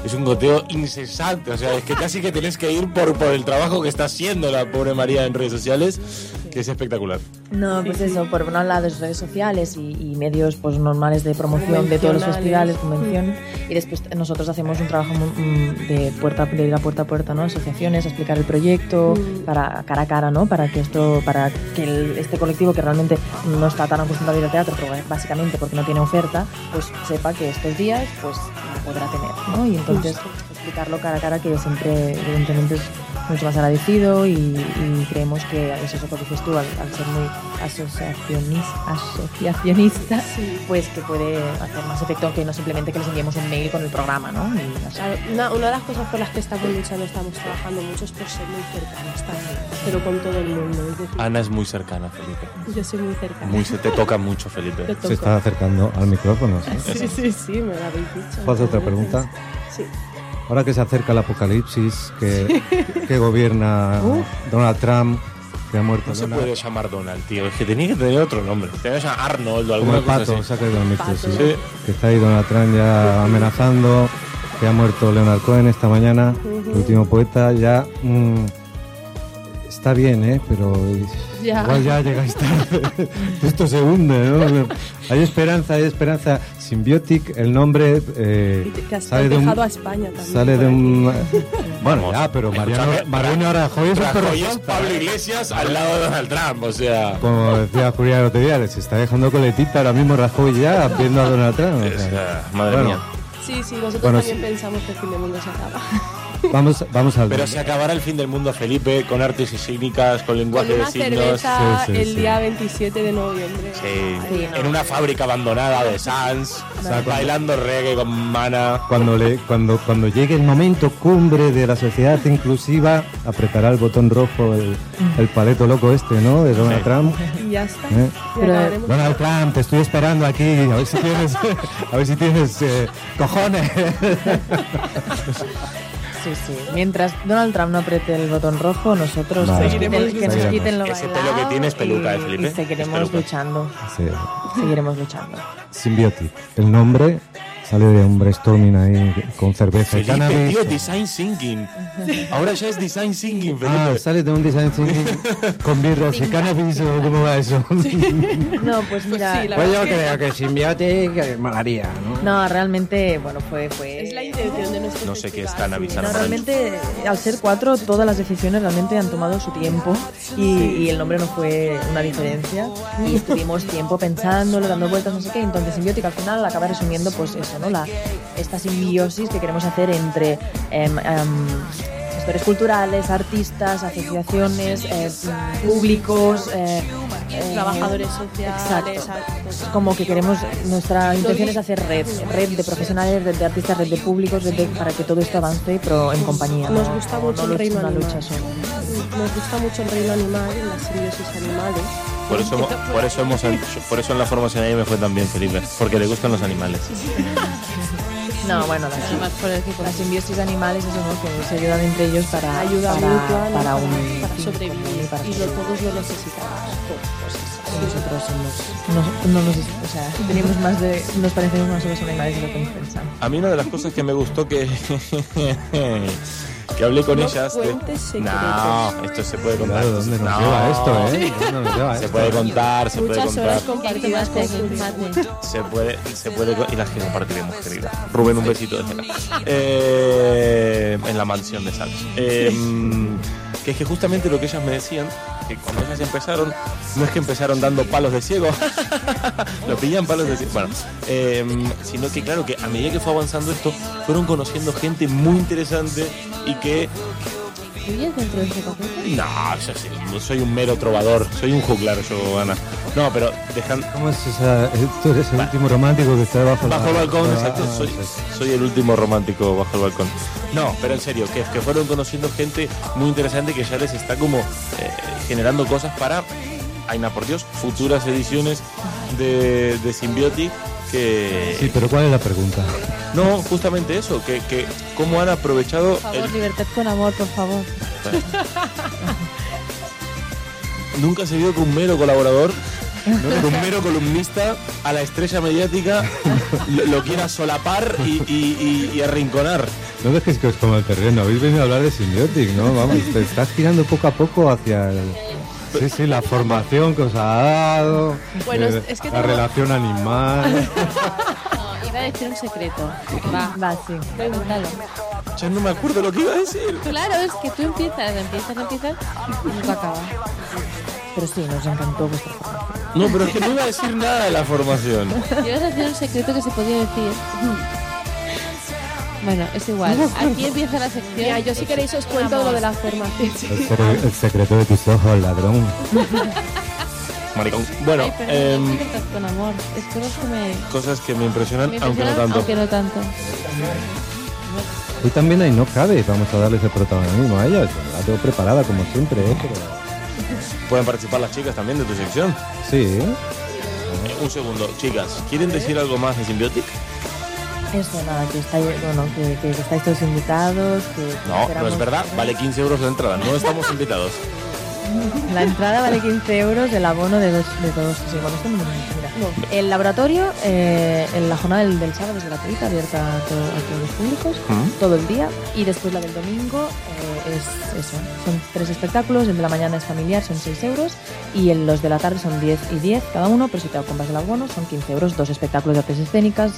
es un goteo incesante, o sea, es que casi que tenés que ir por, por el trabajo que está haciendo la pobre María en redes sociales, que es espectacular. No, pues eso, por un lado las redes sociales y, y medios pues normales de promoción de todos los festivales, convención, y después nosotros hacemos un trabajo mm, de puerta de ir a puerta a puerta, ¿no? Asociaciones, a explicar el proyecto, Mm. para cara a cara, ¿no? Para que esto, para que el- este colectivo que realmente no está tan acostumbrado a ir al teatro, pero básicamente porque no tiene oferta, pues sepa que estos días pues lo podrá tener, ¿no? Y entonces explicarlo cara a cara que siempre evidentemente es mucho más agradecido y, y creemos que es eso que dices tú al, al ser muy asociacionista, asociacionista pues que puede hacer más efecto que no simplemente que les enviemos un mail con el programa ¿no? Y así. Claro, una, una de las cosas por las que estamos luchando, estamos trabajando mucho es por ser muy cercanos también, pero con todo el mundo. Es decir, Ana es muy cercana, Felipe. yo soy muy cercana. Muy, se te toca mucho, Felipe. Se está acercando al micrófono. ¿sí? Sí, sí, sí, me lo habéis dicho. ¿Puedo hacer otra pregunta? Sí. Ahora que se acerca el apocalipsis, que, que gobierna Donald Trump, que ha muerto No se Donald- puede llamar Donald, tío. Es que tenía que tener otro nombre. Tenía que llamar Arnold o el cosa pato, así. se ha caído. Sí. Que está ahí Donald Trump ya amenazando, que ha muerto Leonard Cohen esta mañana, el último poeta, ya mm, está bien, ¿eh? Pero Ya. Igual ya llegáis tarde. Esto se hunde, ¿no? Hay esperanza, hay esperanza. Symbiotic, el nombre eh, Y te, te has sale de un... a España también. Sale de un... Bueno, ya, pero Mariano, Mariano Rajoy es Rajoy Pablo ¿eh? Iglesias al lado de Donald Trump, o sea. Como decía Julián el otro día, les está dejando coletita ahora mismo Rajoy ya viendo a Donald Trump. o es, sea. ah, madre Bueno, mía. Sí, sí, nosotros Bueno, también sí. pensamos que el fin del mundo se acaba. Vamos, vamos al... Pero se acabará el fin del mundo, Felipe, con artes escénicas, con Con lenguaje de signos. cerveza Sí, sí, el sí. día 27 de noviembre. Sí, en una fábrica abandonada de Sans, bailando reggae con mana. Cuando, le, cuando, cuando llegue el momento cumbre de la sociedad inclusiva, apretará el botón rojo el, el paleto loco este, ¿no? De Donald Sí. Trump. Y ya está. ¿eh? Y Pero-. Donald Trump, te estoy esperando aquí, a ver si tienes, a ver si tienes eh, cojones. Sí, sí. Mientras Donald Trump no apriete el botón rojo, nosotros Vale. nos quiten- que nos luchando. quiten lo Ese pelo que tiene es peluca, y- ¿eh, Felipe? Y seguiremos luchando. Sí. Seguiremos luchando. Symbiotic. El nombre sale de un brainstorming ahí con cerveza y Felipe, cannabis. tío, design thinking. Ahora ya es design thinking, Ah, Felipe. sale de un design thinking con birras y cannabis o cómo va eso. No, pues mira, sí, la Pues yo que creo que Symbiotic eh, molaría, ¿no? no, realmente, bueno, fue, fue. Es la intención de nuestro No sé qué es cannabis, sí. No, realmente, al ser cuatro, todas las decisiones realmente han tomado su tiempo y, y el nombre no fue una diferencia. Y estuvimos tiempo pensándolo, dando vueltas, no sé qué. Entonces, simbiótica al final acaba resumiendo, pues eso, ¿no? La, esta simbiosis que queremos hacer entre em, em, gestores culturales, artistas, asociaciones, eh, públicos, eh, eh, Trabajadores sociales, Exacto. actos. como que queremos, nuestra intención es hacer red, red de profesionales, red de artistas, red de públicos, red de- para que todo esto avance, pero en compañía. Nos no- gusta mucho no el reino una animal. lucha sola. Nos gusta mucho el reino animal, las simbiosis animales. Por eso, hemos- por eso hemos, por eso en la formación ahí me fue tan bien, Felipe, porque le gustan los animales. No, bueno, las, Además, por el tipo las simbiosis animales, eso no, que se ayudan entre ellos para, Ayuda para, sobrevivir y para y lo, sobrevivir. todos lo necesitamos. Pues eso. Nosotros somos, no, no nos, o sea, tenemos más de, nos parecemos más a los animales de lo que nos pensamos. A mí una de las cosas que me gustó que que hablé con No ellas. de-. No, esto se puede contar. Claro, ¿dónde nos No. lleva esto, eh? ¿Dónde nos lleva Se esto? puede contar, se puede horas contar. compartidas con Mate, Se puede, se puede y las que compartiremos, querida. Rubén, un besito de cena. Eh, en la mansión de Sans. Eh, que es que justamente lo que ellas me decían, cuando ellas empezaron, no es que empezaron dando palos de ciego, lo pillan palos de ciego, bueno, eh, sino que claro que a medida que fue avanzando esto, fueron conociendo gente muy interesante y que ¿Vivías dentro de ese paquete? no, yo sí, soy un mero trovador, soy un juglar yo, Ana. No, pero dejan ¿Cómo es esa? eh, Tú eres el último romántico que está bajo, la- bajo el balcón, Ah, exacto, ah, soy, el último romántico bajo el balcón. No, pero en serio, que, que fueron conociendo gente muy interesante que ya les está como eh, generando cosas para, Aina, por Dios, futuras ediciones de, de Symbiotic que... Sí, pero ¿cuál es la pregunta? No, justamente eso, que, que cómo han aprovechado Por favor, el- libertad con amor, por favor. Nunca se vio que un mero colaborador, ¿no? que un mero columnista a la estrella mediática lo, lo quiera solapar y, y- y- y arrinconar. No dejes que os coma el terreno, habéis venido a hablar de Symbiotic, ¿no? Vamos, te estás girando poco a poco hacia el... Sí, sí, la formación que os ha dado, Bueno, eh, es que la tengo- relación animal... A decir un secreto. Va, Va, sí. pregúntalo. Ya no me acuerdo lo que iba a decir. Claro, es que tú empiezas, empiezas, empiezas y nunca acabas. Pero sí, nos encantó vuestra formación. No, pero es que no iba a decir nada de la formación. Ibas a decir un secreto que se podía decir. Bueno, es igual. Aquí empieza la sección. Mira, yo si queréis os cuento lo de la formación. El secreto de tus ojos, ladrón. Maricón. Bueno, Ay, pero no libertad con amor. Es cosas que me, cosas que me impresionan, me aunque no tanto. aunque no tanto. Hoy también ahí no cabe, vamos a darles el protagonismo a ellas. La tengo preparada como siempre, ¿eh? Pero... Pueden participar las chicas también de tu sección. Sí, un segundo, chicas, ¿quieren decir algo más de Symbiotic? Eso, nada, que estáis, bueno, que, que- estáis todos invitados, que No, no es verdad, vale 15 euros la entrada, no estamos invitados. La entrada vale 15 euros, el abono de dos. De dos sí, bueno, esto no me. El laboratorio, eh, en la jornada del, del sábado es gratuita, abierta a, to- a todos los públicos, ¿Mm? todo el día. Y después la del domingo eh, es eso. Son tres espectáculos, el de la mañana es familiar, son 6 euros. Y el- los de la tarde son 10 y 10 cada uno, pero si te compras el abono son 15 euros, dos espectáculos de artes escénicas.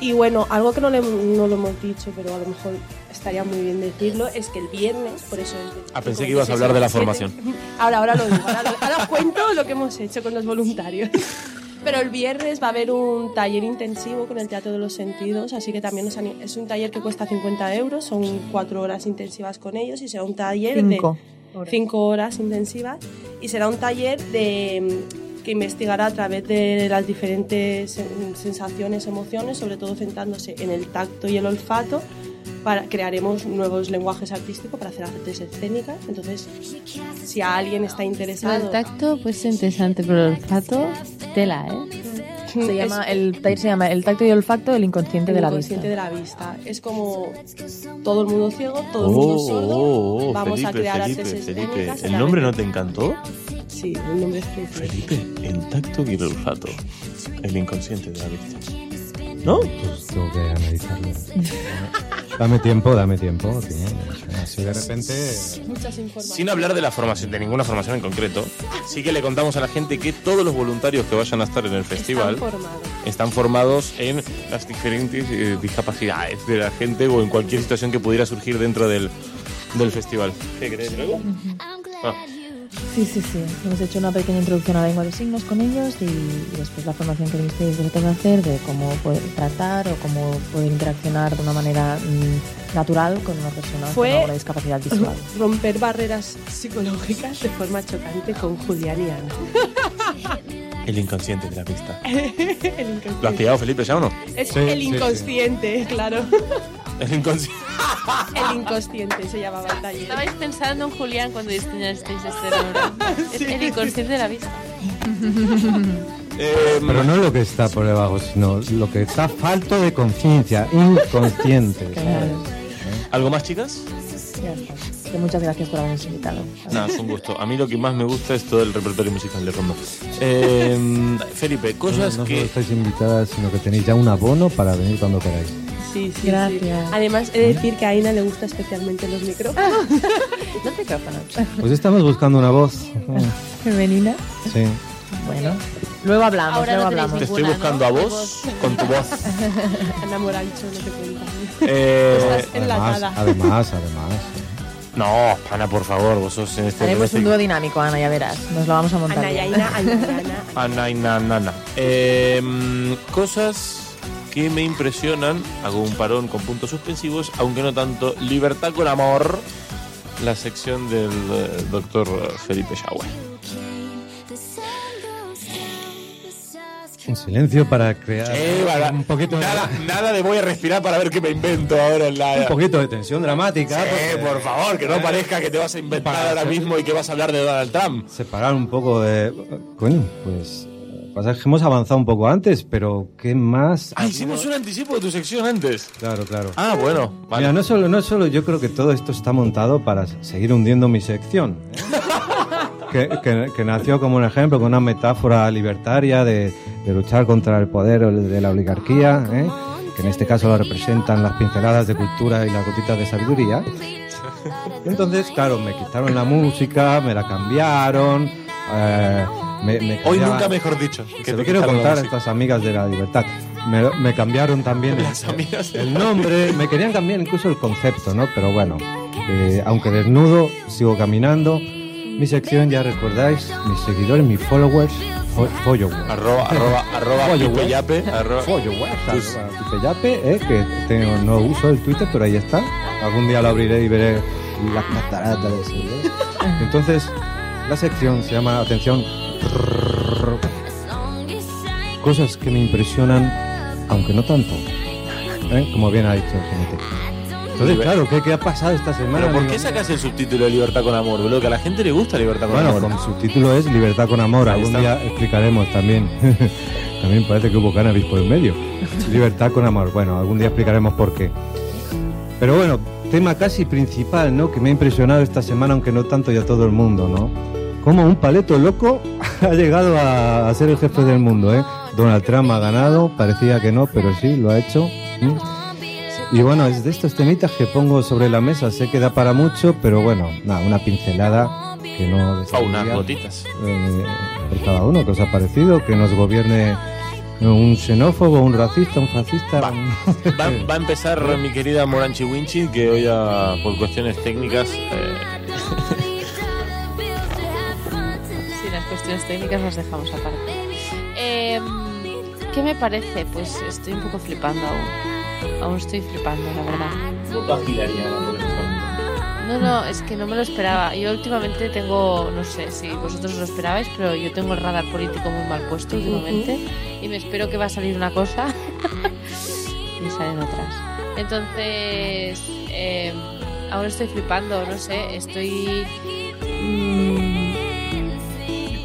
Y bueno, algo que no, le- no lo hemos dicho, pero a lo mejor estaría muy bien decirlo, es que el viernes, por eso es de Ah, pensé que ibas a hablar de la 17. Ahora, ahora lo digo, ahora, lo- ahora os cuento lo que hemos hecho con los voluntarios. Pero el viernes va a haber un taller intensivo con el Teatro de los Sentidos, así que también es un taller que cuesta 50 euros, son cuatro horas intensivas con ellos y será un taller Cinco de horas. cinco horas intensivas y será un taller de que investigará a través de las diferentes sen- sensaciones, emociones, sobre todo centrándose en el tacto y el olfato. Para, crearemos nuevos lenguajes artísticos para hacer artes escénicas. Entonces, si a alguien está interesado, del tacto puede ser interesante, pero el olfato, tela, ¿eh? Se llama, el taller se llama El tacto y el olfato del inconsciente el de la vista. inconsciente de la vista. Es como todo el mundo ciego, todo el Oh, mundo sordo. oh, oh, Vamos a Felipe, crear Felipe, artes Felipe. a ¿El nombre no te encantó? Sí, el nombre es precioso. Felipe, el tacto y el olfato. El inconsciente de la vista. ¿No? Pues tengo que analizarlo. dame tiempo, dame tiempo. Así de repente. Muchas informaciones. Sin hablar de la formación, de ninguna formación en concreto, sí que le contamos a la gente que todos los voluntarios que vayan a estar en el festival Están formados. están formados en las diferentes eh, discapacidades de la gente o en cualquier situación que pudiera surgir dentro del, del festival. ¿Qué crees luego? Ah, Sí, sí, sí. Hemos hecho una pequeña introducción a la lengua de signos con ellos y, y después la formación que se tenga que hacer de cómo poder tratar o cómo poder interaccionar de una manera mm, natural con una persona Fue- con alguna discapacidad visual. Romper barreras psicológicas de forma chocante con Julián y Ana. el inconsciente de la el inconsciente. ¿Lo has pillado, Felipe, ya o no? Es Sí, el sí, inconsciente, claro. El inconsciente. El inconsciente se llamaba el taller. Estabais pensando en Julián cuando diseñasteis este nombre. Es el inconsciente de la vista. Eh, Pero no lo que está por debajo, sino lo que está falto de conciencia, inconsciente. ¿sabes? ¿Algo más, chicas? Ya está. Que muchas gracias por habernos invitado. Nada, es un gusto. A mí lo que más me gusta es todo el repertorio musical de fondo. Eh, Felipe, No, cosas no solo que... estáis invitadas, sino que tenéis ya un abono para venir cuando queráis. Sí, sí, Gracias. sí. Además, he de decir que a Aina le gusta especialmente los micrófonos. Los micrófonos. Pues estamos buscando una voz. Femenina. Sí. Bueno. Luego hablamos, Ahora luego no hablamos. Te estoy buscando ¿no? a vos con tu voz. Ana Morancho, no te cuenta. Eh, Estás Además, enlatada. además, además. no, Ana, por favor, vos sos en este... Haremos un dúo dinámico, Ana, ya verás. Nos lo vamos a montar. Ana y. Aina, Ana. Ana y na- nana. Eh, cosas que me impresionan, hago un parón con puntos suspensivos, aunque no tanto. Libertad con amor, la sección del eh, doctor Felipe Yahweh. Un silencio para crear Eh, para- un poquito de, nada, nada de voy a respirar para ver qué me invento ahora en la... un poquito de tensión dramática. Eh, porque- por favor, que no parezca que te vas a inventar Para ahora mismo y que vas a hablar de Donald Trump. Separar un poco de. Coño, pues. Pasa que hemos avanzado un poco antes, pero ¿qué más? Ah, hicimos un anticipo de tu sección antes. Claro, claro. Ah, bueno. Vale. Mira, no solo, no solo yo creo que todo esto está montado para seguir hundiendo mi sección. ¿eh? que, que- que nació como un ejemplo, con una metáfora libertaria de, de luchar contra el poder de la oligarquía, ¿eh? que en este caso lo representan las pinceladas de cultura y las gotitas de sabiduría. Entonces, claro, me quitaron la música, me la cambiaron. eh, me, me Hoy nunca mejor dicho. se te lo quiero contar a estas amigas de la libertad. Me, me cambiaron también el, el nombre, me querían cambiar incluso el concepto, ¿no? Pero bueno, eh, aunque desnudo, sigo caminando. Mi sección, ya recordáis, mis seguidores, mis followers, fo- followers. Arroba, arroba, arroba, Followers. Pipe Yape, arroba- Followers, Tus- arroba Pipeyape, eh, que tengo, no uso el Twitter, pero ahí está. Algún día lo abriré y veré las cataratas de seguidores. Entonces, la sección se llama, atención, cosas que me impresionan, aunque no tanto, ¿eh? como bien ha dicho el. Entonces, claro, ¿qué, qué ha pasado esta semana? Pero ¿por qué sacas el subtítulo de Libertad con Amor, boludo? Que a la gente le gusta Libertad con Bueno, Amor. como su título es Libertad con Amor, Ahí algún está. día explicaremos también. también parece que hubo cannabis por en medio. Libertad con Amor, bueno, algún día explicaremos por qué. Pero bueno, tema casi principal, ¿no? Que me ha impresionado esta semana, aunque no tanto ya todo el mundo, ¿no? como un paleto loco ha llegado a, a ser el jefe del mundo, ¿eh? Donald Trump ha ganado, parecía que no, pero sí, lo ha hecho. Y bueno, es de estos temitas que pongo sobre la mesa, sé que da para mucho, pero bueno, nada, una pincelada que no A unas desahogaría, gotitas. eh, por cada uno que os ha parecido, que nos gobierne un xenófobo, un racista, un fascista. Va. un- Va, va a empezar mi querida Moranchi Winchi, que hoy ya, por cuestiones técnicas eh, cuestiones técnicas las dejamos aparte. Eh, ¿Qué me parece? Pues estoy un poco flipando aún. Aún estoy flipando, la verdad. No, no, es que no me lo esperaba. Yo últimamente tengo, no sé si vosotros lo esperabais, pero yo tengo el radar político muy mal puesto últimamente y me espero que va a salir una cosa y salen otras. Entonces, eh, ahora estoy flipando, no sé, estoy mm,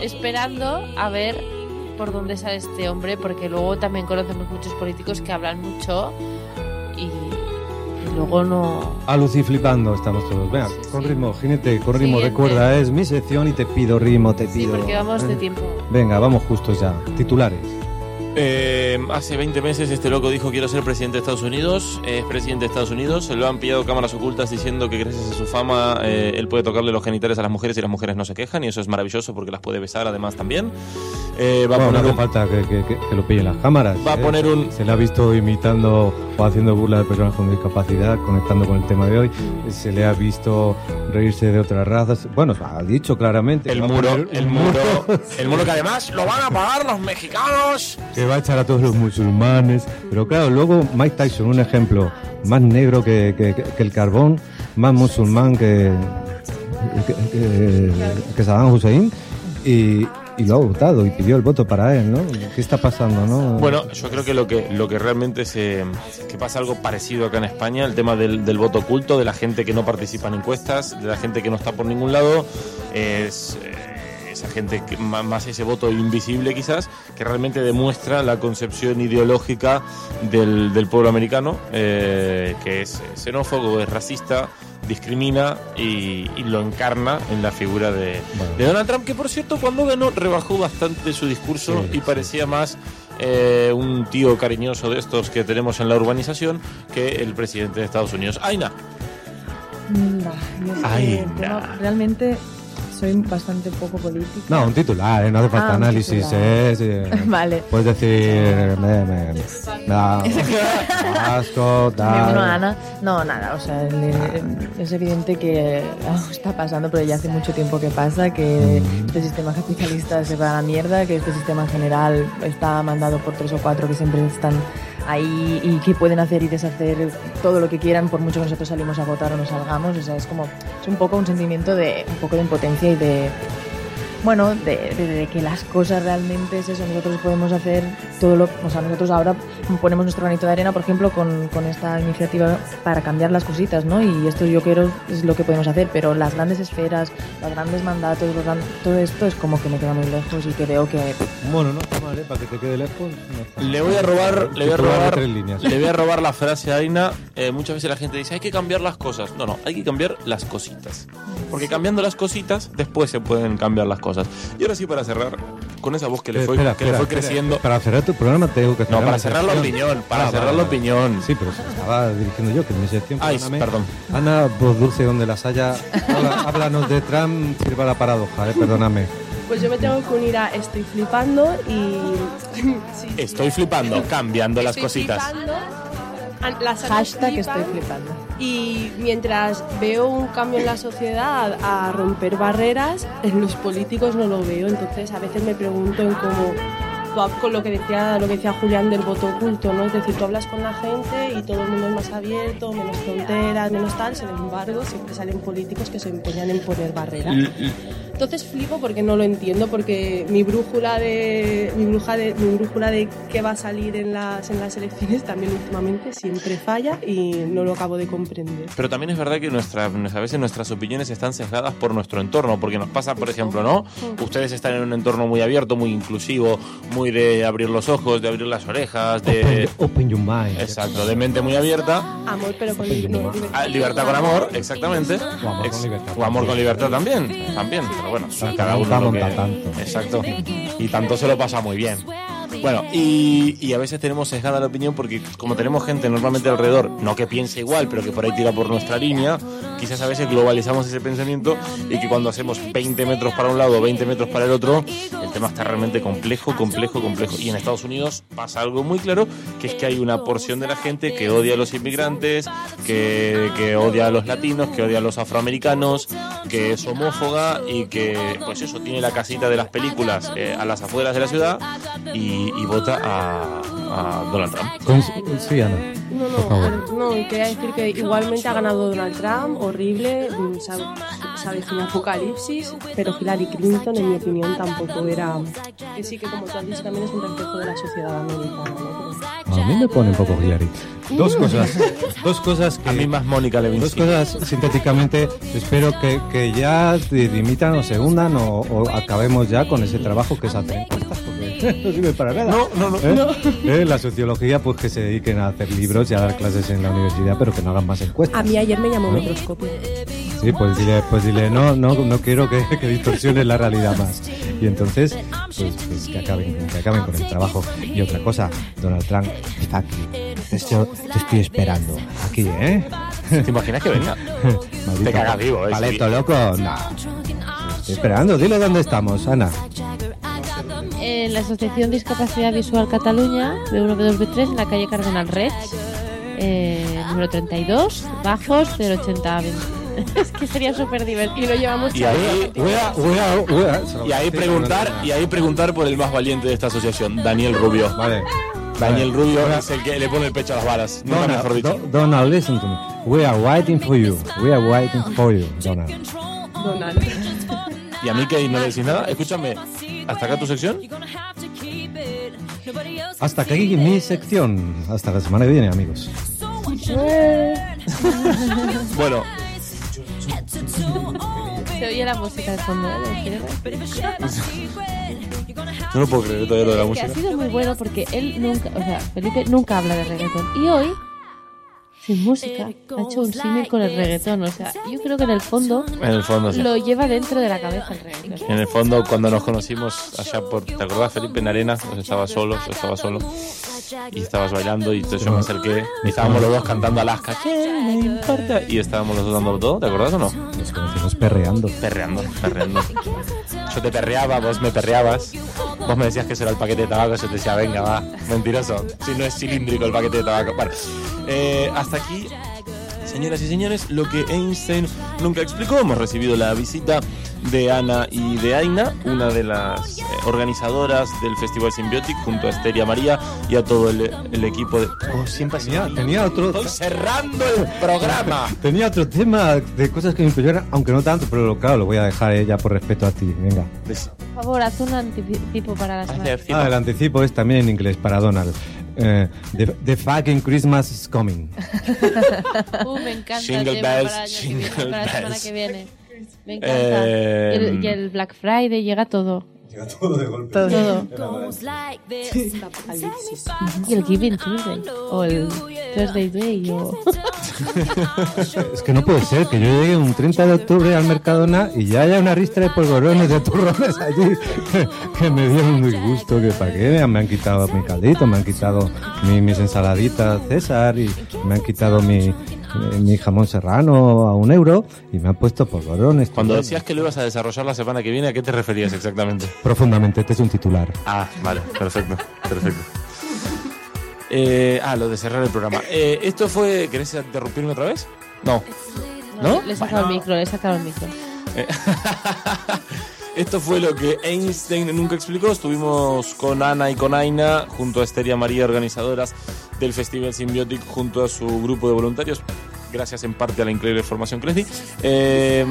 esperando a ver por dónde sale este hombre, porque luego también conocemos muchos políticos que hablan mucho y, y luego no... A Lucy flipando estamos todos. Venga, con ritmo, jinete, con ritmo. Siguiente. Recuerda, es mi sección y te pido ritmo, te Sí, pido. porque vamos de Eh, tiempo. Venga, vamos justos ya. Titulares. Eh, hace 20 meses este loco dijo quiero ser presidente de Estados Unidos, es presidente de Estados Unidos, se lo han pillado cámaras ocultas diciendo que gracias a su fama eh, él puede tocarle los genitales a las mujeres y las mujeres no se quejan y eso es maravilloso porque las puede besar además también. Eh, va a Bueno, no poner hace un... falta que, que- lo pillen las cámaras. Va a ¿eh? poner un- Se le ha visto imitando o haciendo burla de personas con discapacidad, conectando con el tema de hoy. Se le ha visto reírse de otras razas. Bueno, ha dicho claramente. El muro, poner el muro, el muro que además lo van a pagar los mexicanos. que va a echar a todos los musulmanes. Pero claro, luego Mike Tyson, un ejemplo más negro que, que- que- que el carbón, más musulmán que, que, que- que Saddam Hussein, y, y lo ha votado y pidió el voto para él, ¿no? ¿Qué está pasando, no? Bueno, yo creo que lo que lo que realmente se que pasa algo parecido acá en España, el tema del, del voto oculto, de la gente que no participa en encuestas, de la gente que no está por ningún lado, es eh, esa gente que más ese voto invisible quizás, que realmente demuestra la concepción ideológica del, del pueblo americano, eh, que es xenófobo, es racista, discrimina y, y lo encarna en la figura de, Bueno. de Donald Trump, que por cierto cuando ganó rebajó bastante su discurso Sí, y parecía más eh, un tío cariñoso de estos que tenemos en la urbanización que el presidente de Estados Unidos. Aina, Nah, yo es que Ay, nah. realmente soy bastante poco política. No, un titular, ¿eh? no hace falta Ah, análisis. ¿eh? Sí. Vale. Puedes decir. Me, me, da asco, Me uno a tal. Ana. No, nada, o sea, le- es evidente que algo está pasando, pero ya hace mucho tiempo que pasa, que este sistema capitalista se va a la mierda, que este sistema en general está mandado por tres o cuatro que siempre están ahí y que pueden hacer y deshacer todo lo que quieran, por mucho que nosotros salimos a votar o no salgamos. O sea, es como, es un poco un sentimiento de, un poco de impotencia y de, bueno, de, de- de que las cosas realmente es eso, nosotros podemos hacer todo lo, o sea, nosotros ahora ponemos nuestro granito de arena, por ejemplo, con, con esta iniciativa para cambiar las cositas, ¿no? Y esto yo creo es lo que podemos hacer, pero las grandes esferas, los grandes mandatos, los gran- todo esto es como que me queda muy lejos y que veo que Bueno, no está mal, ¿eh? Para que te quede lejos. no le voy a robar, le voy a robar, tres líneas. le voy a robar la frase a Aina. Eh, muchas veces la gente dice hay que cambiar las cosas. No, no, hay que cambiar las cositas. Porque cambiando las cositas, después se pueden cambiar las cosas. Y ahora sí para cerrar, con esa voz que le fue, Espera, que le espera, fue espera. creciendo. Para cerrar tu programa tengo que No, cerrar para la cerrar la opinión, para Ah, cerrar la opinión. Sí, pero se estaba dirigiendo yo, que en mi sección. Ay, perdón. Ana, voz dulce donde las haya. Habla- háblanos de Trump, sirva la paradoja, eh, perdóname. Pues yo me tengo que unir a estoy flipando y... sí, Estoy flipando, cambiando las cositas. flipando. An- las hashtag flipan. estoy flipando. Y mientras veo un cambio en la sociedad a romper barreras, en los políticos no lo veo. Entonces a veces me pregunto en cómo con lo que decía lo que decía Julián del voto oculto, ¿no? Es decir, tú hablas con la gente y todo el mundo es más abierto, menos fronteras, menos tal. Sin embargo, siempre salen políticos que se empeñan en poner barreras. L- l- Entonces flipo porque no lo entiendo, porque mi brújula de mi bruja de mi brújula de qué va a salir en las en las elecciones también últimamente siempre falla y no lo acabo de comprender. Pero también es verdad que nuestra, a veces nuestras opiniones están sesgadas por nuestro entorno, porque nos pasa, por ejemplo, ¿no? Ustedes están en un entorno muy abierto, muy inclusivo, muy muy de abrir los ojos, de abrir las orejas, de... Open, your mind. Exacto, de mente muy abierta. Amor, pero con no, Ah, Libertad con amor, exactamente. O amor con libertad. o amor con libertad también, también. Pero bueno, cada uno lo que... monta tanto. Exacto. Y tanto se lo pasa muy bien. Bueno, y, a veces tenemos sesgada la opinión porque como tenemos gente normalmente alrededor, no que piense igual, pero que por ahí tira por nuestra línea, quizás a veces globalizamos ese pensamiento y que cuando hacemos 20 metros para un lado, 20 metros para el otro, el tema está realmente complejo, complejo, complejo. Y en Estados Unidos pasa algo muy claro, que es que hay una porción de la gente que odia a los inmigrantes, que, que odia a los latinos, que odia a los afroamericanos, que es homófoga y que, pues eso, tiene la casita de las películas eh, a las afueras de la ciudad y, y vota a, a Donald Trump. Con- sí, Ana. No, Por no, favor. no, quería decir que igualmente ha ganado Donald Trump, horrible, mm, se avecina apocalipsis, pero Hillary Clinton, en mi opinión, tampoco era. Que sí, que como tú has dicho, también es un reflejo de la sociedad americana. ¿no? A mí me pone un poco Hillary. Dos cosas. Dos cosas que. A mí más Mónica Dos Lewinsky. cosas sintéticamente. Espero que, que ya di- dimitan o se hundan o, o acabemos ya con ese trabajo que es hacer encuestas, no sirve para nada. No, no, no. ¿Eh? ¿Eh? La sociología, pues que se dediquen a hacer libros y a dar clases en la universidad, pero que no hagan más encuestas. A mí ayer me llamó microscopio. Sí, pues dile, pues dile, no, no, no quiero que, que distorsiones la realidad más. Y entonces, pues, pues que, acaben, que acaben con el trabajo. Y otra cosa, Donald Trump está aquí. Esto te estoy esperando. Aquí, ¿eh? ¿Te imaginas que venga? Maldito Te cagas vivo, ¿eh? Paleto loco, no. Estoy esperando, dile dónde estamos, Ana. En la Asociación Discapacidad Visual Cataluña, B1, B2, B3, en la calle Cardenal Reig, eh, número 32, bajos, 080 Es que sería súper divertido. Y lo llevamos Y ahí, uea. Se lo y ahí preguntar, y ahí preguntar por el más valiente de esta asociación, Daniel Rubio. Vale. Daniel. Rubio Ahora, es el que le pone el pecho a las balas. Nunca Donald, mejor dicho. Do- Donald, listen to me. We are waiting for you. We are waiting for you, Donald. Donald. Y a mí que no le decís nada. Escúchame, ¿hasta acá tu sección? Hasta aquí mi sección. Hasta la semana que viene, amigos. Bueno, Se oye la música de fondo, ¿eh? ¿Lo quieres ver? no lo puedo creer todavía lo de la música. ha sido muy bueno porque él nunca, o sea, Felipe nunca habla de reggaetón. Y hoy, sin música, ha hecho un símil con el reggaetón. O sea, yo creo que en el fondo En el fondo, sí. lo lleva dentro de la cabeza el reggaetón. En el fondo, cuando nos conocimos allá por... ¿Te acordás, Felipe, en arena? Pues estaba solo, yo estaba solo. Y estabas bailando y entonces yo me acerqué. Y estábamos los dos cantando Alaska. ¿Qué me importa? Y estábamos los dos dando todo, ¿te acordás o no? Nos conocimos perreando. Perreando, perreando. Yo te perreaba, vos me perreabas. Vos me decías que eso era el paquete de tabaco, yo te decía, venga, va, mentiroso. Si no es cilíndrico el paquete de tabaco. Bueno, eh, hasta aquí, señoras y señores, lo que Einstein nunca explicó. Hemos recibido la visita de Ana y de Aina, una de las eh, organizadoras del Festival Symbiotic, junto a Esteria María y a todo el, el equipo de... Oh, siempre. Tenía, tenía otro, Estoy cerrando el programa. tenía otro tema de cosas que me impresionan, aunque no tanto, pero lo- claro, lo voy a dejar eh, ya por respeto a ti. Venga. Por favor, haz un anticipo para la semana. Ah, el anticipo es también en inglés para Donald. Eh, the, the fucking Christmas is coming. Uh, me encanta Jingle bells, para, jingle viene, para la semana bells. que viene. Me encanta. Eh, y, el, y el Black Friday llega todo. Todo de golpe. Todo. Y el Giving Tuesday. O el Thursday Day. O... Es que no puede ser que yo llegue un 30 de octubre al Mercadona y ya haya una ristra de polvorones de turrones allí que, me dieron muy gusto, que para qué me han quitado mi caldito, me han quitado mi- mis ensaladitas César y me han quitado mi, mi jamón serrano a un euro y me han puesto polvorones. Cuando decías que lo ibas a desarrollar la semana que viene, ¿a qué te referías exactamente? Profundamente, este es un titular. Ah, vale, perfecto, perfecto. Eh, ah, lo de cerrar el programa. Eh, esto fue. ¿Querés interrumpirme otra vez? No. ¿No? Le he sacado el micro, le he sacado el micro. Esto fue lo que Einstein nunca explicó. Estuvimos con Ana y con Aina, junto a Esteria María, organizadoras del Festival Symbiotic, junto a su grupo de voluntarios. Gracias en parte a la increíble formación que les di. Eh,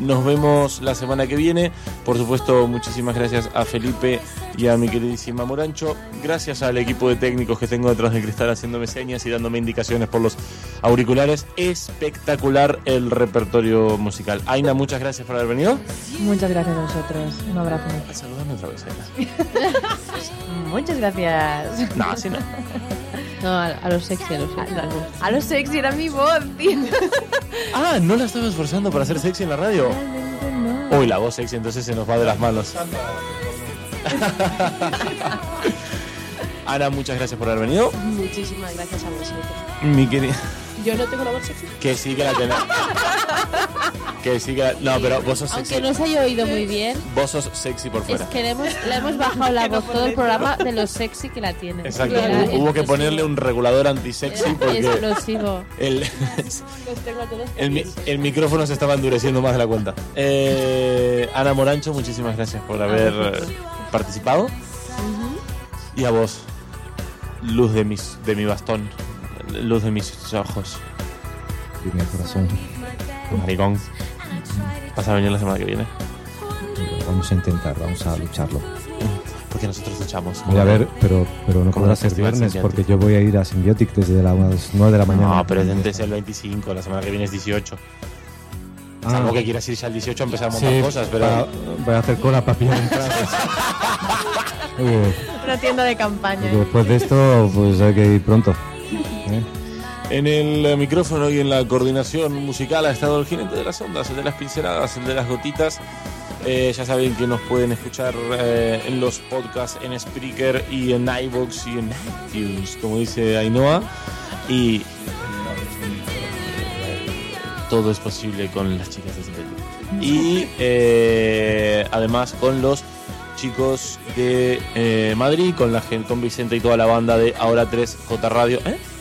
nos vemos la semana que viene. Por supuesto, muchísimas gracias a Felipe y a mi queridísima Morancho. Gracias al equipo de técnicos que tengo detrás de cristal haciéndome señas y dándome indicaciones por los auriculares. Espectacular el repertorio musical. Aina, muchas gracias por haber venido. Muchas gracias a vosotros. Un abrazo. Saludame otra vez, Aina. Muchas gracias. No, así no. No, a, a lo sexy, a lo sexy. A lo sexy era mi voz, tío. Ah, ¿no la estaba esforzando para hacer sexy en la radio? Uy, la voz sexy entonces se nos va de las manos. Ana, muchas gracias por haber venido. Muchísimas gracias a vosotros. Mi querida. Yo no tengo la voz sexy. Que sí que la tenés. Que sí que la... No, pero vos sos Aunque sexy. no se haya oído muy bien, Vos sos sexy por es fuera. que le hemos, le hemos bajado la voz todo el programa de lo sexy que la tiene. Exacto. Hubo, hubo que ponerle un regulador anti-sexy porque explosivo. el, el, mi- el micrófono se estaba endureciendo más de la cuenta. Eh, Ana Morancho, muchísimas gracias por haber eh, participado. Y a vos, luz de, mis, de mi bastón, luz de mis ojos, Línea corazón. maricón. ¿Vas a venir la semana que viene? Vamos a intentar, vamos a lucharlo. Porque nosotros luchamos. Mira, a ver, pero, pero no Como podrá ser viernes porque yo voy a ir a Symbiotic desde las 9 de la mañana. No, pero es el 25, la semana que viene es 18. Ah. Salvo que quieras ir ya al 18 a empezar a montar Sí, cosas, pero... para- voy a hacer cola para pillar entradas. Una tienda de campaña. después de esto, pues hay que ir pronto. ¿eh? En el eh, micrófono y en la coordinación musical ha estado el jinete de las ondas, el de las pinceladas, el de las gotitas. Eh, ya saben que nos pueden escuchar eh, en los podcasts, en Spreaker y en iVoox y en iTunes, como dice Ainhoa. Y todo es posible con las chicas de Sintético. Y eh, además con los chicos de Madrid, con la con Vicente y toda la banda de Ahora 3 J Radio. ¿Eh?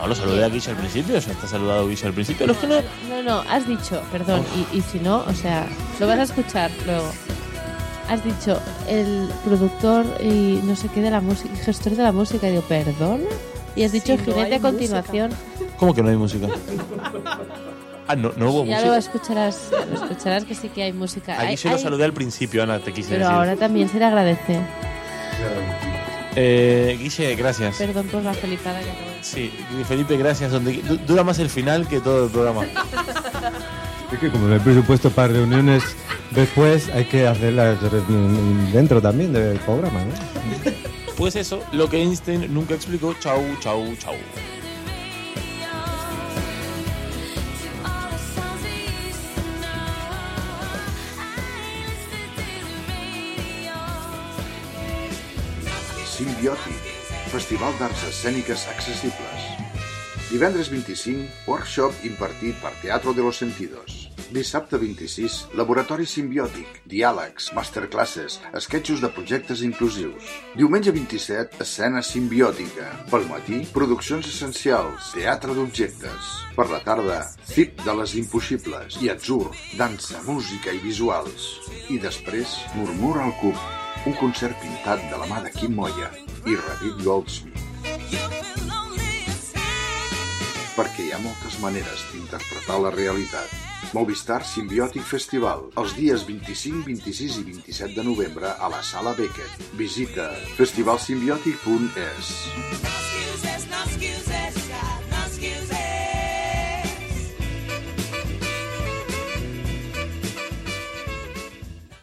No, lo saludé a al principio, ya está saludado Guilla al principio. Los que no. No, no, has dicho, perdón, y, y si no, o sea, lo vas a escuchar luego. Has dicho el productor y no sé qué de la música, gestor de la música, y digo, perdón. Y has dicho Sí, no jinete hay a continuación. ¿Cómo que no hay música? Ah, no, no hubo Ya música. lo escucharás, lo escucharás que sí que hay música. A Hay- Guille lo hay- saludé al principio, Ana, te quise pero decir. ahora también se le agradece. Eh, Guille, gracias. Perdón por la felipada que Sí, Felipe, gracias. Donde, du- dura más el final que todo el programa. Es que como no hay presupuesto para reuniones después, hay que hacerlas dentro también del programa, ¿no? Pues eso, lo que Einstein nunca explicó. Chau, chau, chau. Simbiòtic, Festival d'Arts Escèniques Accessibles. Divendres 25, workshop impartit per Teatro de los Sentidos. Dissabte 26, Laboratori Simbiòtic, diàlegs, masterclasses, esquetxos de projectes inclusius. Diumenge 27, escena simbiòtica. Pel matí, produccions essencials, teatre d'objectes. Per la tarda, CIP de les impossibles i Atzur, dansa, música i visuals. I després, Murmura al Cub, un concert pintat de la mà de Quim Moya i David Goldsmith. Perquè hi ha moltes maneres d'interpretar la realitat. Movistar Simbiòtic Festival, els dies 25, 26 i 27 de novembre a la Sala Beckett. Visita festivalsimbiòtic.es. excuses, no excuses, no excuses.